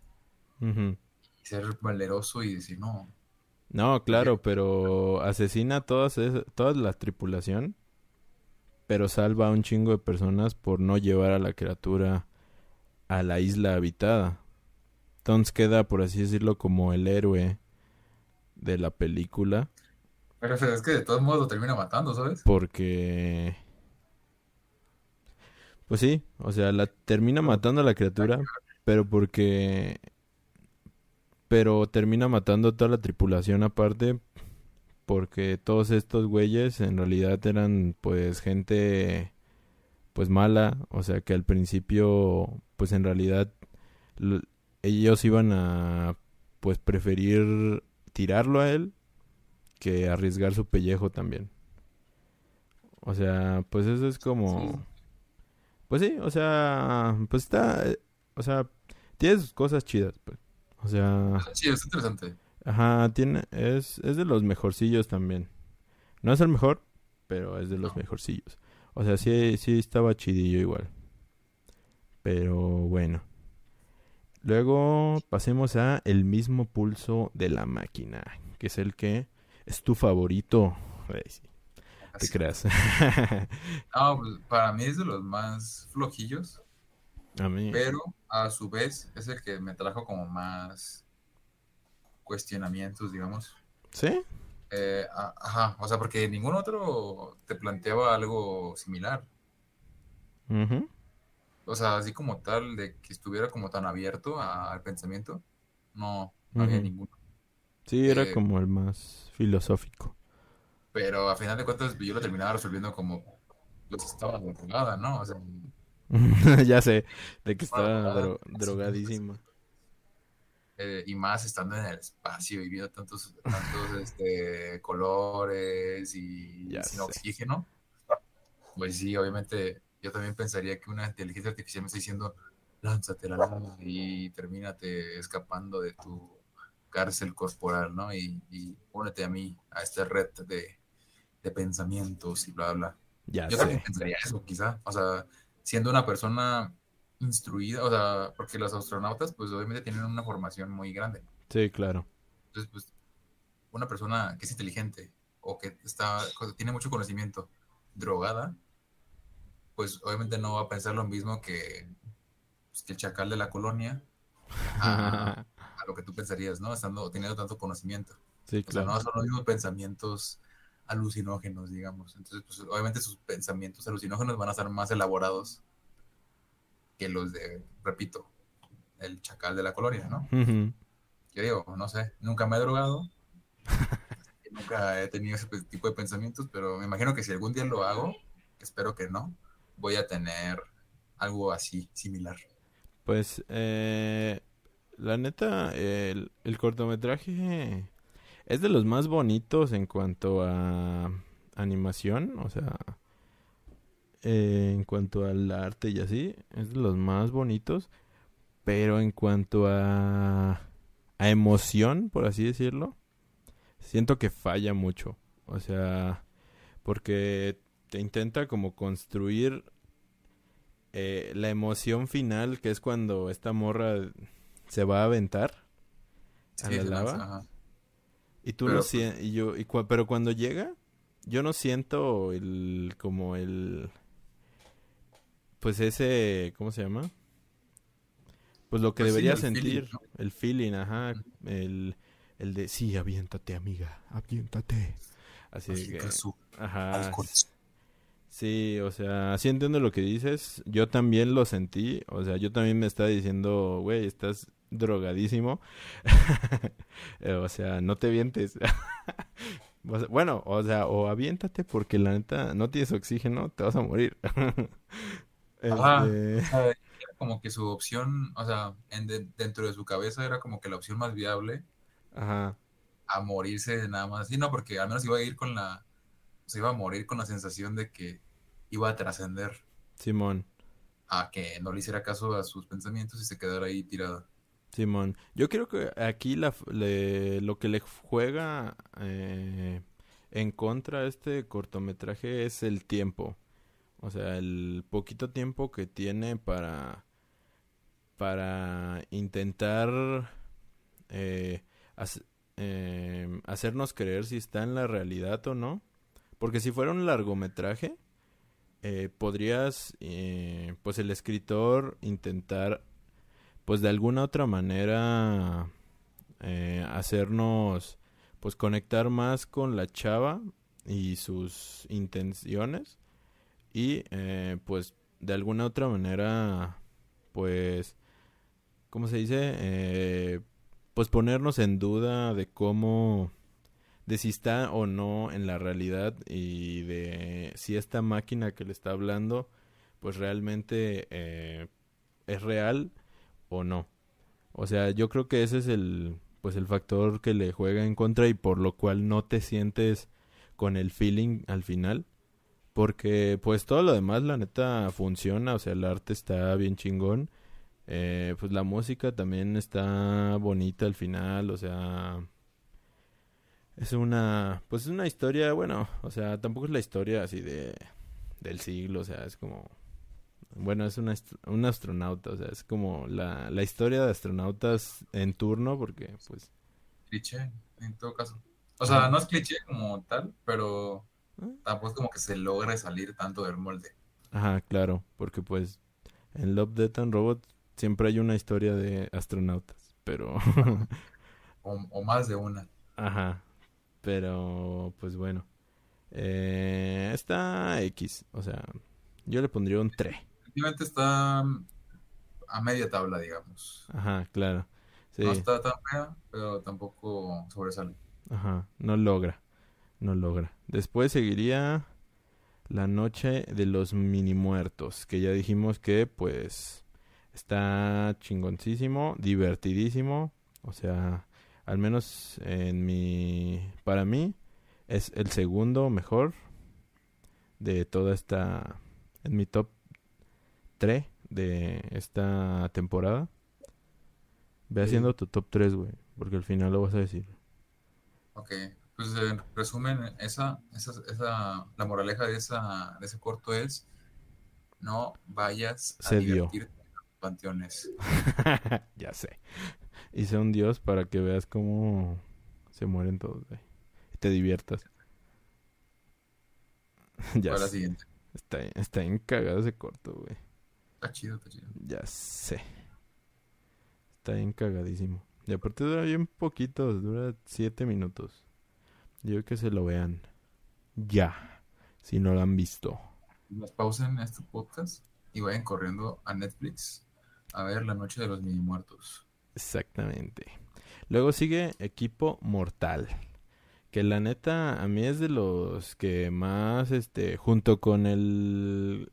Y ser valeroso y decir, no. No, claro, pero asesina a todas, toda la tripulación pero salva a un chingo de personas por no llevar a la criatura a la isla habitada. Entonces queda, por así decirlo, como el héroe de la película. Pero es que de todos modos lo termina matando, ¿sabes? Porque... Pues sí, o sea, la termina matando a la criatura, pero porque... Pero termina matando a toda la tripulación aparte porque todos estos güeyes en realidad eran pues gente pues mala, o sea que al principio pues en realidad ellos iban a pues preferir tirarlo a él que arriesgar su pellejo también. O sea, pues eso es como pues sí, o sea, pues está o sea, tiene sus cosas chidas, pues. O sea, sí, es interesante. Ajá, tiene, es, es de los mejorcillos también. No es el mejor, pero es de los mejorcillos. O sea, sí, sí estaba chidillo igual. Pero bueno. Luego pasemos a el mismo pulso de la máquina, que es el que es tu favorito. Te creas. no, pues, para mí es de los más flojillos. A mí. Pero a su vez es el que me trajo como más cuestionamientos, digamos. ¿Sí? Eh, ajá, o sea, porque ningún otro te planteaba algo similar. O sea, así como tal, de que estuviera como tan abierto al pensamiento, no, no había ninguno. Sí, era eh, como el más filosófico. Pero a final de cuentas yo lo terminaba resolviendo como los estaba drogada, ¿no? O sea, ya sé, de que estaba drogadísima. Eh, y más estando en el espacio y viendo tantos, tantos este, colores y sin oxígeno, pues sí, obviamente yo también pensaría que una inteligencia artificial me está diciendo, lánzate la lana y termínate escapando de tu cárcel corporal, ¿no? Y, y únete a mí, a esta red de, de pensamientos y bla, bla. Ya yo también pensaría eso, quizá. O sea, siendo una persona instruida, o sea, porque los astronautas, pues obviamente tienen una formación muy grande. Sí, claro. Entonces, pues, una persona que es inteligente o que está, tiene mucho conocimiento drogada, pues obviamente no va a pensar lo mismo que, pues, que el chacal de la colonia a, lo que tú pensarías, ¿no? Estando, teniendo tanto conocimiento. Sí, claro. O sea, no son los mismos pensamientos alucinógenos, digamos. Entonces, pues obviamente sus pensamientos alucinógenos van a estar más elaborados que los de, repito, el chacal de la colonia, ¿no? Yo digo, no sé, nunca me he drogado, nunca he tenido ese tipo de pensamientos, pero me imagino que si algún día lo hago, espero que no, voy a tener algo así, similar. Pues, eh, la neta, el, cortometraje es de los más bonitos en cuanto a animación, o sea, eh, en cuanto al arte y así, es de los más bonitos, pero en cuanto a, a emoción, por así decirlo, siento que falla mucho, o sea, porque te intenta como construir eh, la emoción final, que es cuando esta morra se va a aventar a la lava. Y tú no sientes, y yo, y pero cuando llega, yo no siento el, como el, pues ese, ¿cómo se llama? Pues lo que pues debería sentir, el feeling, ajá, el, el de, sí, aviéntate, amiga, aviéntate. Así, que, ajá. Sí, o sea, sí entiendo lo que dices. Yo también lo sentí. O sea, yo también me estaba diciendo, güey, estás drogadísimo. o sea, no te vientes. bueno, o sea, o aviéntate porque la neta no tienes oxígeno, te vas a morir. Ajá. Este como que su opción, o sea, dentro de su cabeza era como que la opción más viable Ajá. a morirse nada más. Sí, no, porque al menos iba a ir con la, se iba a morir con la sensación de que iba a trascender. Simón. A que no le hiciera caso a sus pensamientos y se quedara ahí tirada. Simón, yo creo que aquí la, lo que le juega eh, en contra a este cortometraje es el tiempo. O sea, el poquito tiempo que tiene para, para intentar eh, eh, hacernos creer si está en la realidad o no. Porque si fuera un largometraje, eh, podrías, eh, pues el escritor intentar, pues de alguna otra manera, eh, hacernos, pues conectar más con la chava y sus intenciones y, pues de alguna otra manera, pues, ¿cómo se dice? pues ponernos en duda de cómo de si está o no en la realidad y de si esta máquina que le está hablando pues realmente eh, es real o no. O sea, yo creo que ese es el pues el factor que le juega en contra y por lo cual no te sientes con el feeling al final. Porque pues todo lo demás la neta funciona, o sea, el arte está bien chingón. Eh, pues la música también está bonita al final, o sea, es una, pues es una historia, bueno, o sea, tampoco es la historia así de, del siglo, o sea, es como, bueno, es una, un astronauta, o sea, es como la, la historia de astronautas en turno, porque pues... Cliché, en todo caso. O sea, no es cliché como tal, pero ah. tampoco es como que se logre salir tanto del molde. Ajá, claro, porque pues en Love, Death and Robot siempre hay una historia de astronautas, pero... o más de una. Ajá, pero, pues bueno. Eh, está X. O sea, yo le pondría un 3. Efectivamente está a media tabla, digamos. Ajá, claro. No está tan fea, pero tampoco sobresale. Ajá, no logra. No logra. Después seguiría La Noche de los Mini Muertos, que ya dijimos que, pues, está chingoncísimo, divertidísimo. O sea, al menos en mi para mí es el segundo mejor de toda esta en mi top 3 de esta temporada. Ve haciendo tu top 3, güey, porque al final lo vas a decir. Ok, pues en resumen, esa, esa, esa, la moraleja de, esa, de ese corto es no vayas a divertirte en los panteones. ya sé. Hice un dios para que veas cómo se mueren todos, güey. Y te diviertas. ya Para la siguiente. Está, está bien cagado ese corto, güey. Está chido, está chido. Ya sé. Está bien cagadísimo. Y aparte dura bien poquito, dura siete minutos. Yo que se lo vean. Ya. Si no lo han visto. Nos pausen este podcast y vayan corriendo a Netflix a ver La Noche de los Mini Muertos. Exactamente. Luego sigue Equipo Mortal. Que la neta, a mí es de los que más, este, junto con el,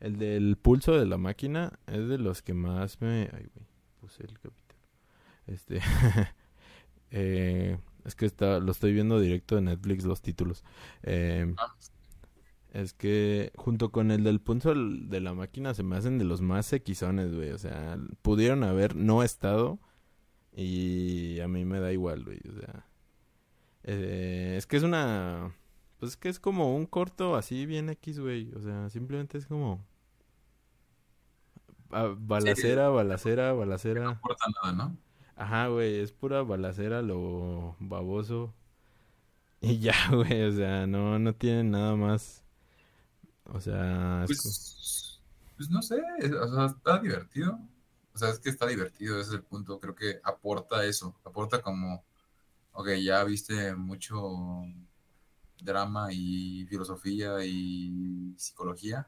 el del pulso de la máquina, es de los que más me... Ay, güey, puse el capítulo. Este, eh, es que está, lo estoy viendo directo de Netflix los títulos. Eh, Ah, es que junto con el del pulso de la máquina se me hacen de los más equizones, güey. O sea, pudieron haber no estado y a mí me da igual, güey. O sea, eh, es que es una... Pues es que es como un corto así bien X, güey. O sea, simplemente es como... ah, balacera, balacera, no balacera. importa nada, ¿no? Ajá, güey, es pura balacera lo baboso. Y ya, güey, o sea, no, no tiene nada más. O sea, es Pues, pues no sé, o sea, está divertido. O sea, es que está divertido, ese es el punto. Creo que aporta eso, aporta como, ok, ya viste mucho drama y filosofía y psicología.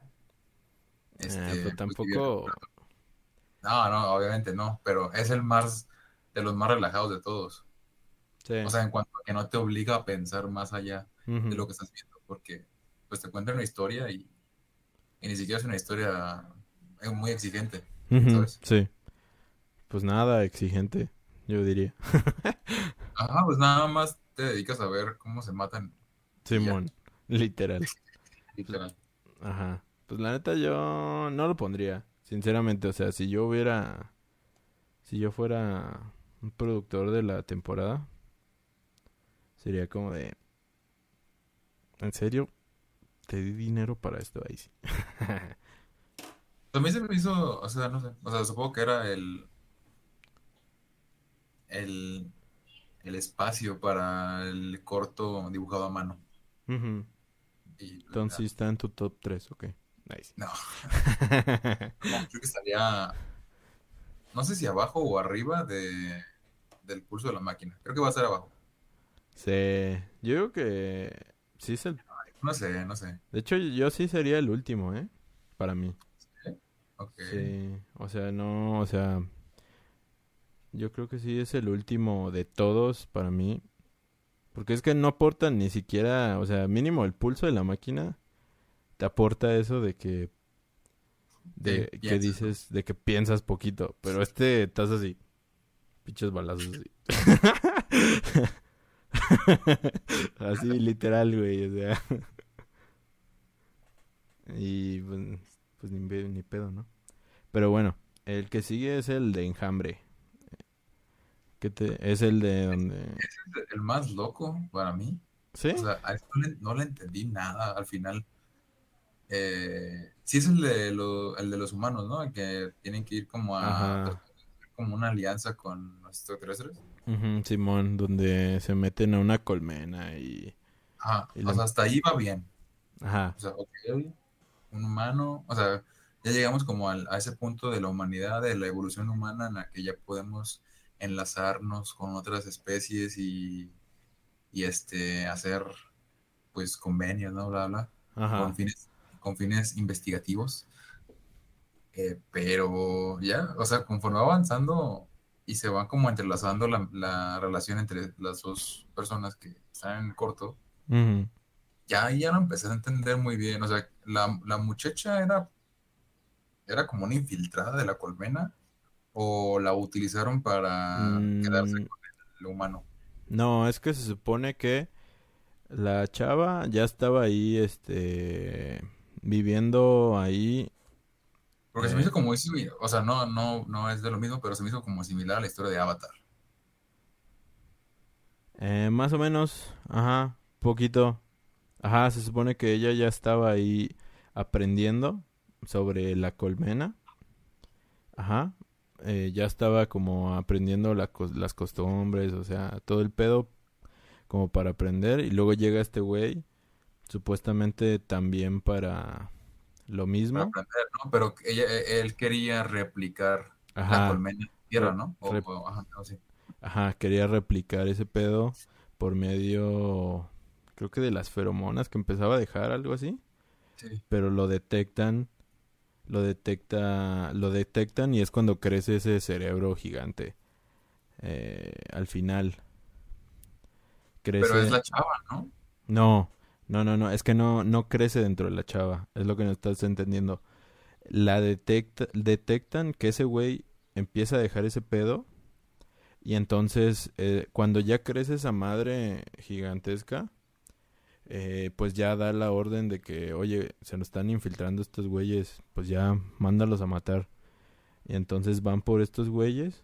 eh, Este, pero pues, tampoco... No, no, obviamente no, pero es el más de los más relajados de todos. Sí. O sea, en cuanto a que no te obliga a pensar más allá de lo que estás viendo, porque pues te cuenta una historia y, y ni siquiera es una historia eh, muy exigente, ¿sabes? Sí. Pues nada, exigente, yo diría. Ajá, pues nada más te dedicas a ver cómo se matan, Simón, literal. literal. Ajá. Pues la neta yo no lo pondría, sinceramente. O sea, si yo hubiera... Si yo fuera un productor de la temporada, sería como de... ¿En serio? Te di dinero para esto ahí sí. También se me hizo, o sea, no sé, o sea, supongo que era el, el, el espacio para el corto dibujado a mano. Y, pues, Entonces está en tu top 3, ok. Nice. no, creo que estaría, no sé si abajo o arriba de, del pulso de la máquina. Creo que va a estar abajo. Sí, yo creo que sí es el... No sé, no sé. De hecho, yo sí sería el último, ¿eh? Para mí. Ok. Sí, o sea, no, o sea, yo creo que sí es el último de todos para mí. Porque es que no aportan ni siquiera, o sea, mínimo el pulso de la máquina te aporta eso de que, de Que que dices, de que piensas poquito. Pero este estás así, pinches balazos así. Así literal, güey, o sea. Y pues, pues ni, ni pedo, ¿no? Pero bueno, el que sigue es el de enjambre. Que te, es el de donde... Es el más loco para mí. ¿Sí? O sea, a esto le- no le entendí nada al final. Eh, sí es el de, lo- el de los humanos, ¿no? El que tienen que ir como a Ajá. como una alianza con los extraterrestres. Ujú, Simón, donde se meten a una colmena y... Ajá. Y O la- sea, hasta ahí va bien. Ajá. O sea, ok, un humano, o sea, ya llegamos como al- a ese punto de la humanidad, de la evolución humana en la que ya podemos enlazarnos con otras especies y, y este, hacer pues convenios, ¿no? Bla, bla, Ajá. con fines, con fines investigativos. Eh, pero ya, o sea, conforme va avanzando y se va como entrelazando la, la relación entre las dos personas que están en el corto, Ujú. ya, ya lo empecé a entender muy bien. O sea, la, la muchacha era, era como una infiltrada de la colmena o la utilizaron para quedarse Mm, con el humano. No, es que se supone que la chava ya estaba ahí, este, viviendo ahí. Porque se me eh, hizo como o sea, no, no, no es de lo mismo, pero se me hizo como similar a la historia de Avatar. eh, más o menos, ajá, poquito. Ajá, se supone que ella ya estaba ahí aprendiendo sobre la colmena. Ajá, eh, ya estaba como aprendiendo la las costumbres, o sea, todo el pedo como para aprender. Y luego llega este güey supuestamente también para lo mismo. Para aprender, ¿no? Pero ella, e, él quería replicar la Ajá, colmena en tierra, ¿no? O, Rep- o- ajá, ajá, quería replicar ese pedo por medio, creo que de las feromonas que empezaba a dejar, algo así. Sí. Pero lo detectan, lo detecta, lo detectan y es cuando crece ese cerebro gigante. Eh, al final. Crece. Pero es la chava, ¿no? No, no, no, no, es que no, no crece dentro de la chava, es lo que no estás entendiendo. La detecta, detectan que ese güey empieza a dejar ese pedo y entonces eh, cuando ya crece esa madre gigantesca, eh, pues ya da la orden de que, oye, se nos están infiltrando estos güeyes, pues ya mándalos a matar. Y entonces van por estos güeyes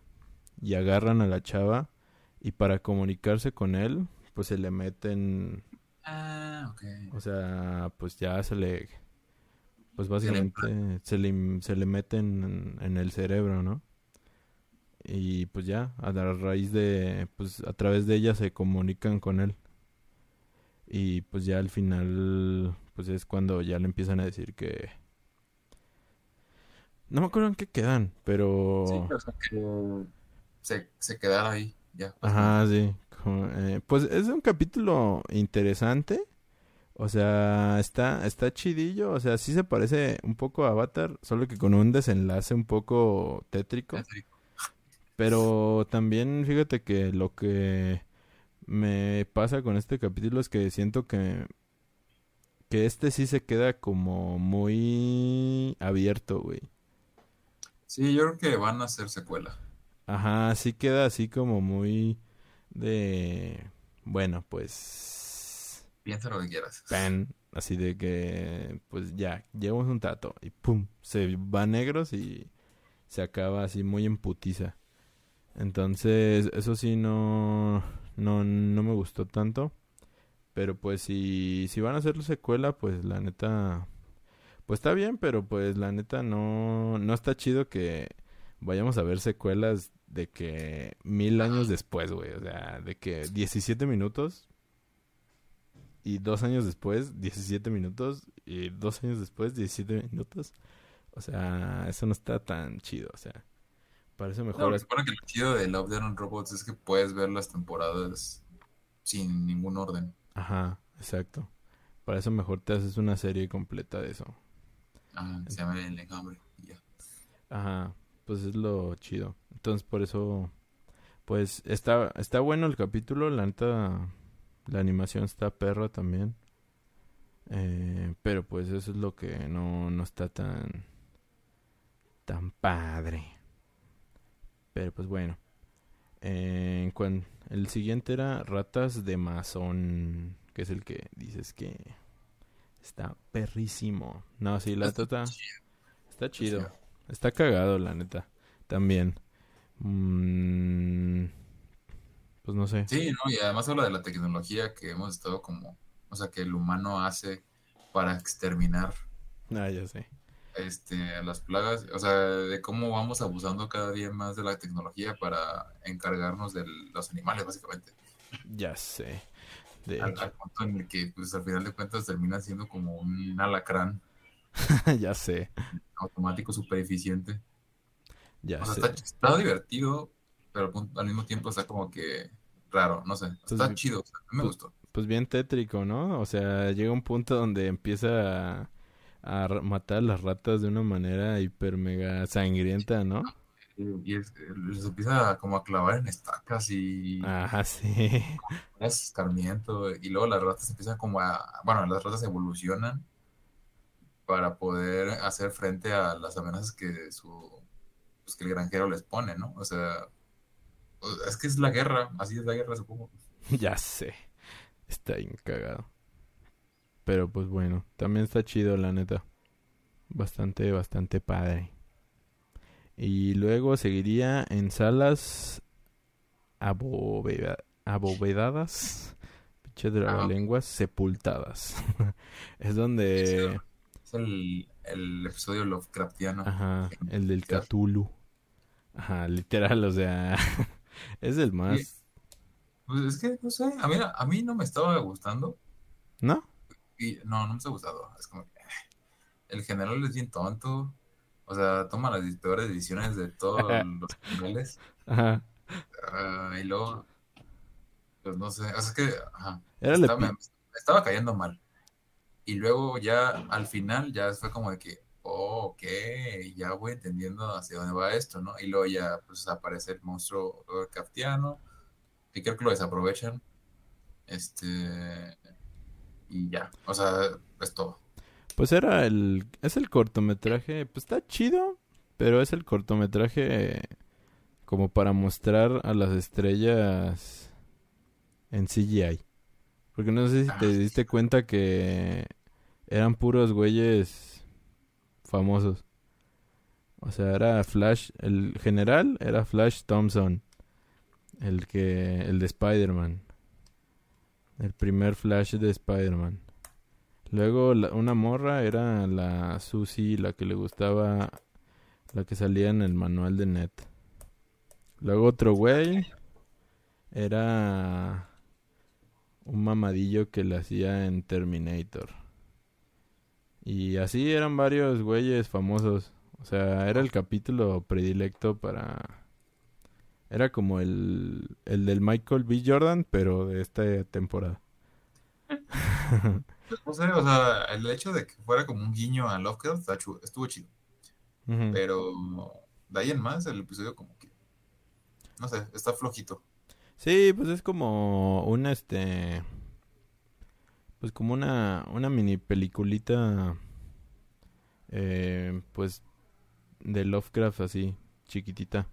y agarran a la chava y para comunicarse con él, pues se le meten Ah, ok. o sea, pues ya se le, pues básicamente se le, se le meten en, en el cerebro, ¿no? Y pues ya, a la raíz de, pues a través de ella se comunican con él. Y pues ya al final, pues es cuando ya le empiezan a decir que... No me acuerdo en qué quedan, pero... Sí, o sea, que se, se quedara ahí, ya. Ajá, sí. eh, pues es un capítulo interesante. O sea, está, está chidillo. O sea, sí se parece un poco a Avatar, solo que con un desenlace un poco tétrico. Sí. Pero también fíjate que lo que me pasa con este capítulo es que siento que que este sí se queda como muy abierto, güey. Sí, yo creo que van a hacer secuela. Ajá, sí queda así como muy de bueno, pues Piensa lo que quieras. pan, así de que pues ya, llevamos un tato y pum, se va negros y se acaba así muy en putiza. Entonces, eso sí no no no me gustó tanto, pero pues si si van a hacer la secuela, pues la neta pues está bien, pero pues la neta no no está chido que vayamos a ver secuelas de que mil años después, güey, o sea, de que 17 minutos y dos años después, 17 minutos. Y dos años después, 17 minutos. O sea, eso no está tan chido. O sea, parece No, mejor. se supone que lo chido de Love, Death and Robots es que puedes ver las temporadas sin ningún orden. Ajá, exacto. Para eso mejor te haces una serie completa de eso. Ah, se llama El Enjambre. y Ya. Ajá, pues es lo chido. Entonces, por eso, pues está, está bueno el capítulo. La neta, la animación está perra también. Eh, pero pues eso es lo que no, no está tan, tan padre. Pero pues bueno. Eh, el siguiente era Ratas de Masón, que es el que dices que está perrísimo. No, sí, la chido. está chido. Está cagado, la neta. También. Mm, pues no sé. Sí, ¿no? Y además habla de la tecnología que hemos estado como, o sea, que el humano hace para exterminar Ah, ya sé. Este, las plagas, o sea, de cómo vamos abusando cada día más de la tecnología para encargarnos de los animales, básicamente. Ya sé. De Al, punto en el que, pues, al final de cuentas termina siendo como un alacrán ya sé. automático súper eficiente. Ya O sea, sé. está, está divertido, pero al, punto- al mismo tiempo está como que raro, no sé. Está Pues, chido, o sea, a mí me pues, gustó. Pues bien tétrico, ¿no? O sea, llega un punto donde empieza a, a matar a las ratas de una manera hiper mega sangrienta, ¿no? Y, es- les empieza como a clavar en estacas y Ajá, sí. es escarmiento. Y luego las ratas empiezan como a. Bueno, las ratas evolucionan para poder hacer frente a las amenazas que su pues, que el granjero les pone, ¿no? O sea, es que es la guerra, así es la guerra, supongo. Ya sé. Está bien cagado. Pero pues bueno, también está chido, la neta. Bastante, bastante padre. Y luego seguiría en salas aboveda- abovedadas. Pinche lenguas sepultadas. es donde. Es el, el episodio Lovecraftiano. Ajá, el del Cthulhu. Ajá, literal, o sea. es el más. Pues es que, no sé, a mí, a mí no me estaba gustando. ¿No? Y no, no me ha gustado. Es como que el general es bien tonto. O sea, toma las peores decisiones de todos los niveles. Ajá. Ah, y luego, pues no sé, o sea, es que ajá, estaba, me estaba cayendo mal. Y luego ya al final ya fue como de que, oh, ok, ya voy entendiendo hacia dónde va esto, ¿no? Y luego ya pues aparece el monstruo kaftiano, que creo que lo desaprovechan. Este, y ya, o sea, es todo. Pues era el... Es el cortometraje, pues está chido, pero es el cortometraje como para mostrar a las estrellas en CGI. Porque no sé si Ah, te sí, diste cuenta que eran puros güeyes famosos. O sea, era Flash, el general era Flash Thompson, el que el de Spider-Man. El primer Flash de Spider-Man. Luego una morra era la Susie, la que le gustaba, la que salía en el manual de Net. Luego otro güey era un mamadillo que le hacía en Terminator. Y así eran varios güeyes famosos. O sea, era el capítulo predilecto para... Era como el, el del Michael B. Jordan, pero de esta temporada. No sé, o sea, el hecho de que fuera como un guiño a Lovecraft estuvo chido. Pero de ahí en más, el episodio como que, no sé, está flojito. Sí, pues es como un este pues como una una mini peliculita eh, pues de Lovecraft así, chiquitita,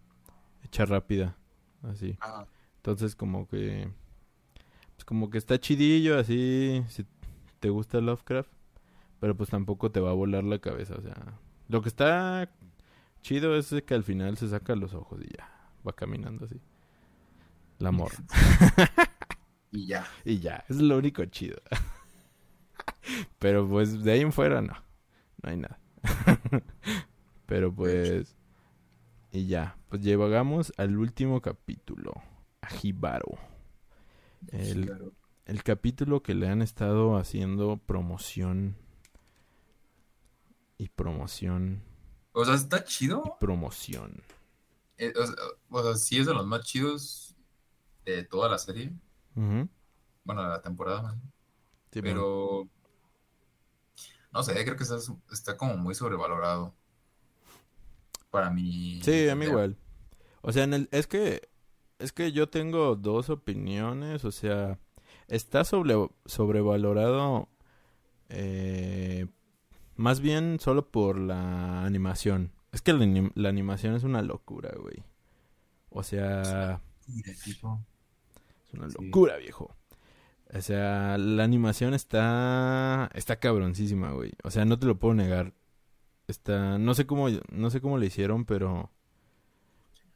hecha rápida, así. Ah, Entonces como que pues como que está chidillo así si te gusta Lovecraft, pero pues tampoco te va a volar la cabeza, o sea, lo que está chido es que al final se saca los ojos y ya va caminando así. La morra. y ya. Y ya, es lo único chido. Pero pues de ahí en fuera no, no hay nada. Pero pues... Y ya, pues llegamos al último capítulo, a Hibaro. El, Claro. el capítulo que le han estado haciendo promoción y promoción O sea, está y chido. promoción. Eh, o, sea, o sea, sí es de los más chidos de toda la serie. Bueno, de la temporada, más bueno. pero no sé, creo que está, está como muy sobrevalorado. Para mí. Sí, a mí igual. O sea, en el, es que es que yo tengo dos opiniones, o sea, está sobre, sobrevalorado eh, más bien solo por la animación. Es que la, anim- la animación es una locura, güey. O sea, es una Sí. locura, viejo. O sea, la animación está está cabroncísima, güey. O sea, no te lo puedo negar. Está no sé cómo no sé cómo le hicieron, pero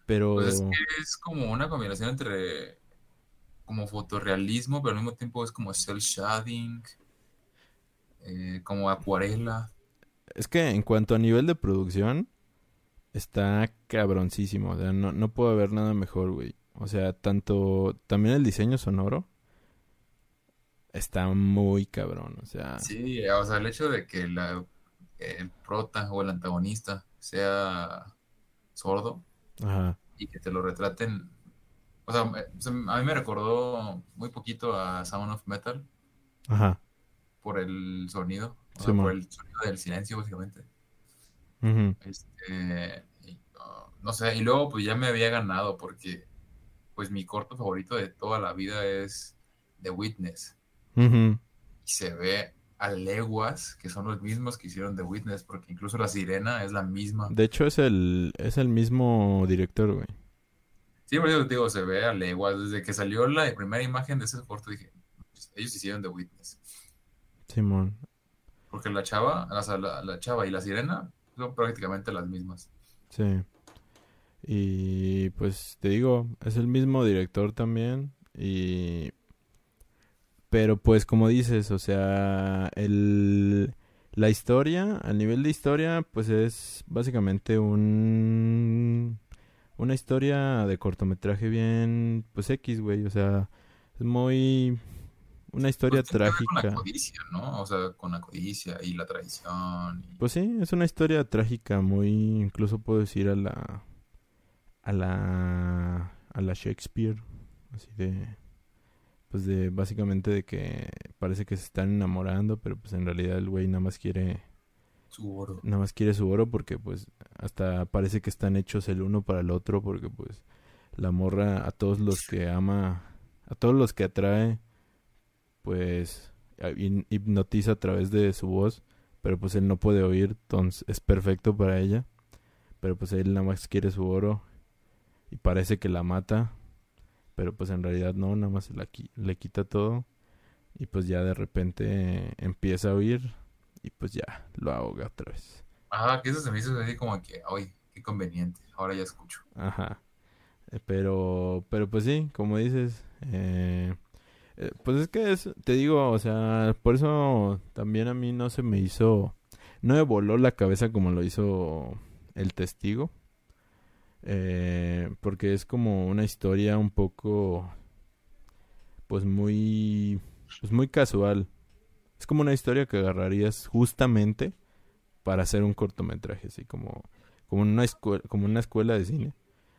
pero Pues es que es como una combinación entre como fotorrealismo, pero al mismo tiempo es como cel shading, eh, como acuarela. Es que en cuanto a nivel de producción, está cabroncísimo. O sea, no, no puedo ver nada mejor, güey. O sea, tanto... También el diseño sonoro está muy cabrón. O sea, Sí, o sea, el hecho de que la, el prota o el antagonista sea sordo ajá, y que te lo retraten. O sea, se- a mí me recordó muy poquito a Sound of Metal ajá. por el sonido, o sea, por el sonido del silencio, básicamente. Este, y, uh, no sé, y luego pues ya me había ganado porque pues mi corto favorito de toda la vida es The Witness. Y se ve a leguas que son los mismos que hicieron The Witness, porque incluso la sirena es la misma. De hecho, es el, es el mismo director, güey. Sí, por eso te digo, se ve a leguas. Desde que salió la primera imagen de ese corto dije, "Pues, ellos hicieron The Witness. Simón. Porque la chava, la, la chava y la sirena son prácticamente las mismas. Sí. Y pues te digo, es el mismo director también. Y. Pero pues como dices, o sea, el. La historia, a nivel de historia, pues es básicamente un. Una historia de cortometraje bien. Pues X, güey. O sea, es muy. una historia Pues tiene que ver Con la trágica. codicia, ¿no? O sea, con la codicia y la traición. y- Pues sí, es una historia trágica, muy, incluso puedo decir a la, a la, a la Shakespeare, así de, pues de, básicamente de que parece que se están enamorando, pero pues en realidad el güey nada más quiere, Su oro. nada más quiere su oro porque pues hasta parece que están hechos el uno para el otro porque pues la morra a todos los que ama, a todos los que atrae, pues hipnotiza a través de su voz, pero pues él no puede oír, entonces es perfecto para ella, pero pues él nada más quiere su oro y parece que la mata, pero pues en realidad no, nada más la qui- le quita todo y pues ya de repente empieza a oír y pues ya lo ahoga otra vez. Ah, que eso se me hizo así como que, ay, qué conveniente. Ahora ya escucho. Ajá. Eh, Pero, pero pues sí, como dices, eh, eh, pues es que es, te digo, o sea, por eso también a mí no se me hizo, no me voló la cabeza como lo hizo el testigo, eh, porque es como una historia un poco, pues muy, pues muy casual. Es como una historia que agarrarías justamente para hacer un cortometraje, así como, como una escuela, como una escuela de cine.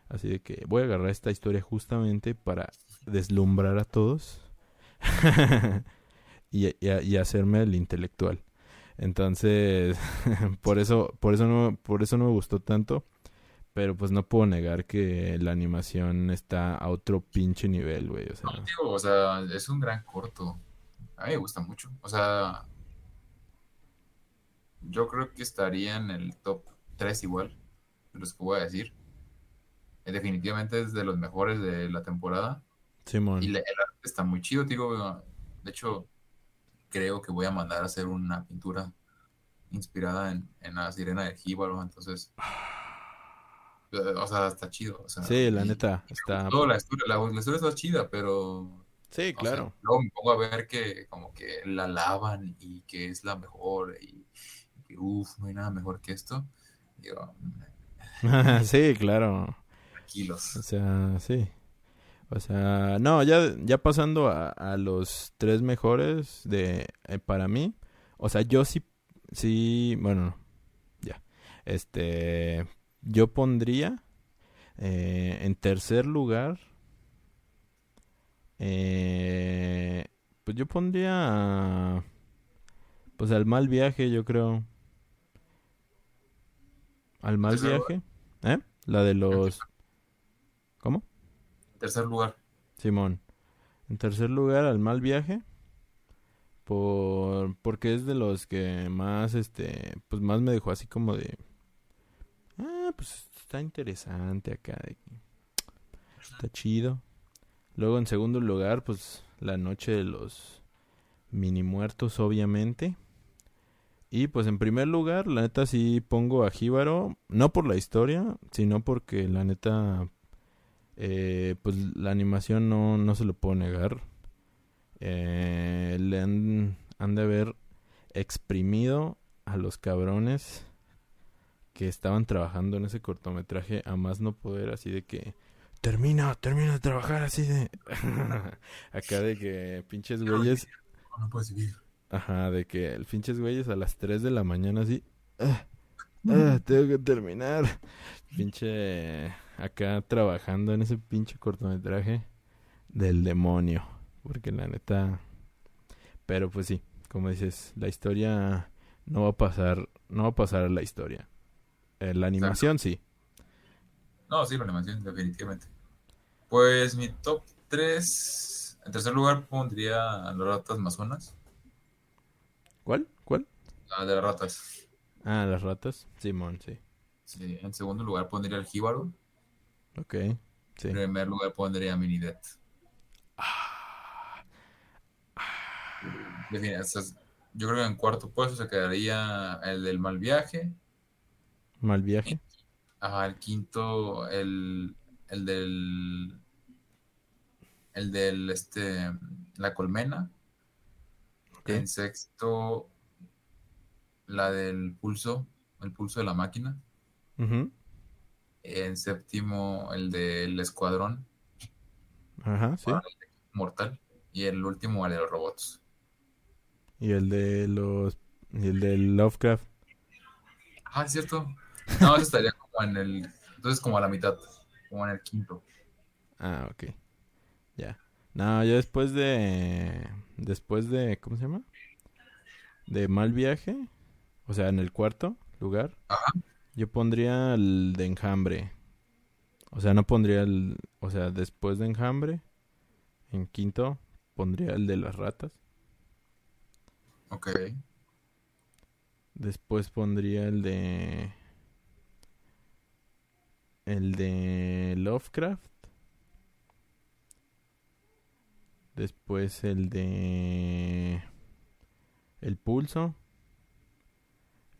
Así de que voy a agarrar esta historia justamente para deslumbrar a todos y, y- y hacerme el intelectual. Entonces, por eso, por eso no, por eso no me gustó tanto. Pero pues no puedo negar que la animación está a otro pinche nivel, güey. O sea, No, digo, o sea, es un gran corto. A mí me gusta mucho. O sea, yo creo que estaría en el top 3 igual de los que voy a decir. Eh, Definitivamente es de los mejores de la temporada. Simón. Y el arte está muy chido, digo. De hecho, creo que voy a mandar a hacer una pintura inspirada en, en la sirena del Jíbaro. Entonces, o sea, está chido. o sea, Sí, la neta, está... la historia, la, la historia está chida, pero Sí, o sea, claro. luego me pongo a ver que como que la lavan y que es la mejor y, y que uff, no hay nada mejor que esto. Digo, sí, claro. O tranquilos. sea, sí. O sea, no, ya, ya pasando a, a los tres mejores de eh, para mí. O sea, yo sí, sí, bueno, no, ya. Este, yo pondría eh, en tercer lugar. eh, pues yo pondría, pues al mal viaje, yo creo. Al mal viaje, ¿eh? La de los, ¿cómo? Tercer lugar. Simón. En tercer lugar, al mal viaje. Por, porque es de los que más, este, pues más me dejó así como de, ah, pues está interesante acá, está chido. Luego en segundo lugar, pues la noche de los mini muertos, obviamente. Y pues en primer lugar, la neta sí pongo a Jíbaro, no por la historia, sino porque la neta eh, pues la animación no, no se lo puedo negar. Eh, le han, han de haber exprimido a los cabrones que estaban trabajando en ese cortometraje a más no poder, así de que termina, termina de trabajar, así de acá de que pinches güeyes, No, no puedes vivir. ajá, de que el pinches güeyes a las 3 de la mañana así, "Ah, ah, tengo que terminar, pinche acá trabajando en ese pinche cortometraje del demonio. Porque la neta. Pero pues sí, como dices, la historia no va a pasar, no va a pasar a la historia. Eh, la animación sí. No, sí, la animación, definitivamente. Pues mi top 3. En tercer lugar pondría a las ratas masonas. ¿Cuál? ¿Cuál? La de las ratas. Ah, las ratas. Simón, sí. Sí, en segundo lugar pondría el jíbaro. Ok, sí. En primer lugar pondría a Minidet. Sea, yo creo que en cuarto puesto se quedaría el del mal viaje. Mal viaje. Ajá, el quinto, el, el del. El del este. La colmena. En sexto, la del pulso. El pulso de la máquina. En séptimo, el del escuadrón Ajá, sí. mortal. Y el último, el de los robots. Y el de los... Y el de Lovecraft. Ah, es cierto. No, estaría como en el... Entonces como a la mitad, como en el quinto. Ah, ok. Ya. No, yo después de... Después de... ¿Cómo se llama? De Mal Viaje. O sea, en el cuarto lugar. Ajá. Yo pondría el de Enjambre. O sea, no pondría el... O sea, después de Enjambre. En quinto pondría el de las ratas. Ok. Después pondría el de... El de Lovecraft. Después el de... El pulso.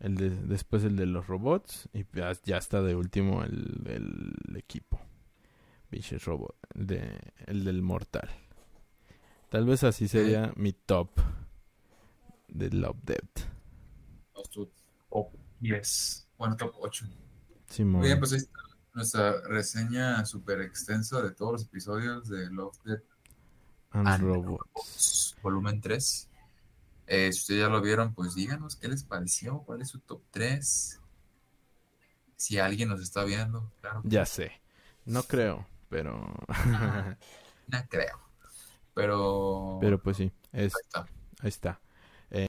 El de, después el de los robots. Y ya, ya está de último el, el equipo. Vicious Robot. El, de, el del mortal. Tal vez así sería mi top. De Love Death. Top 10. Bueno, top 8. Simón. Muy bien, pues ahí está nuestra reseña súper extensa de todos los episodios de Love, Death And and Robots. volumen 3. Eh, si ustedes ya lo vieron, pues díganos qué les pareció, cuál es su top 3. Si alguien nos está viendo, claro. Ya sé. No creo, pero... No creo. Pero, pero pues sí. Es, ahí está. ahí está.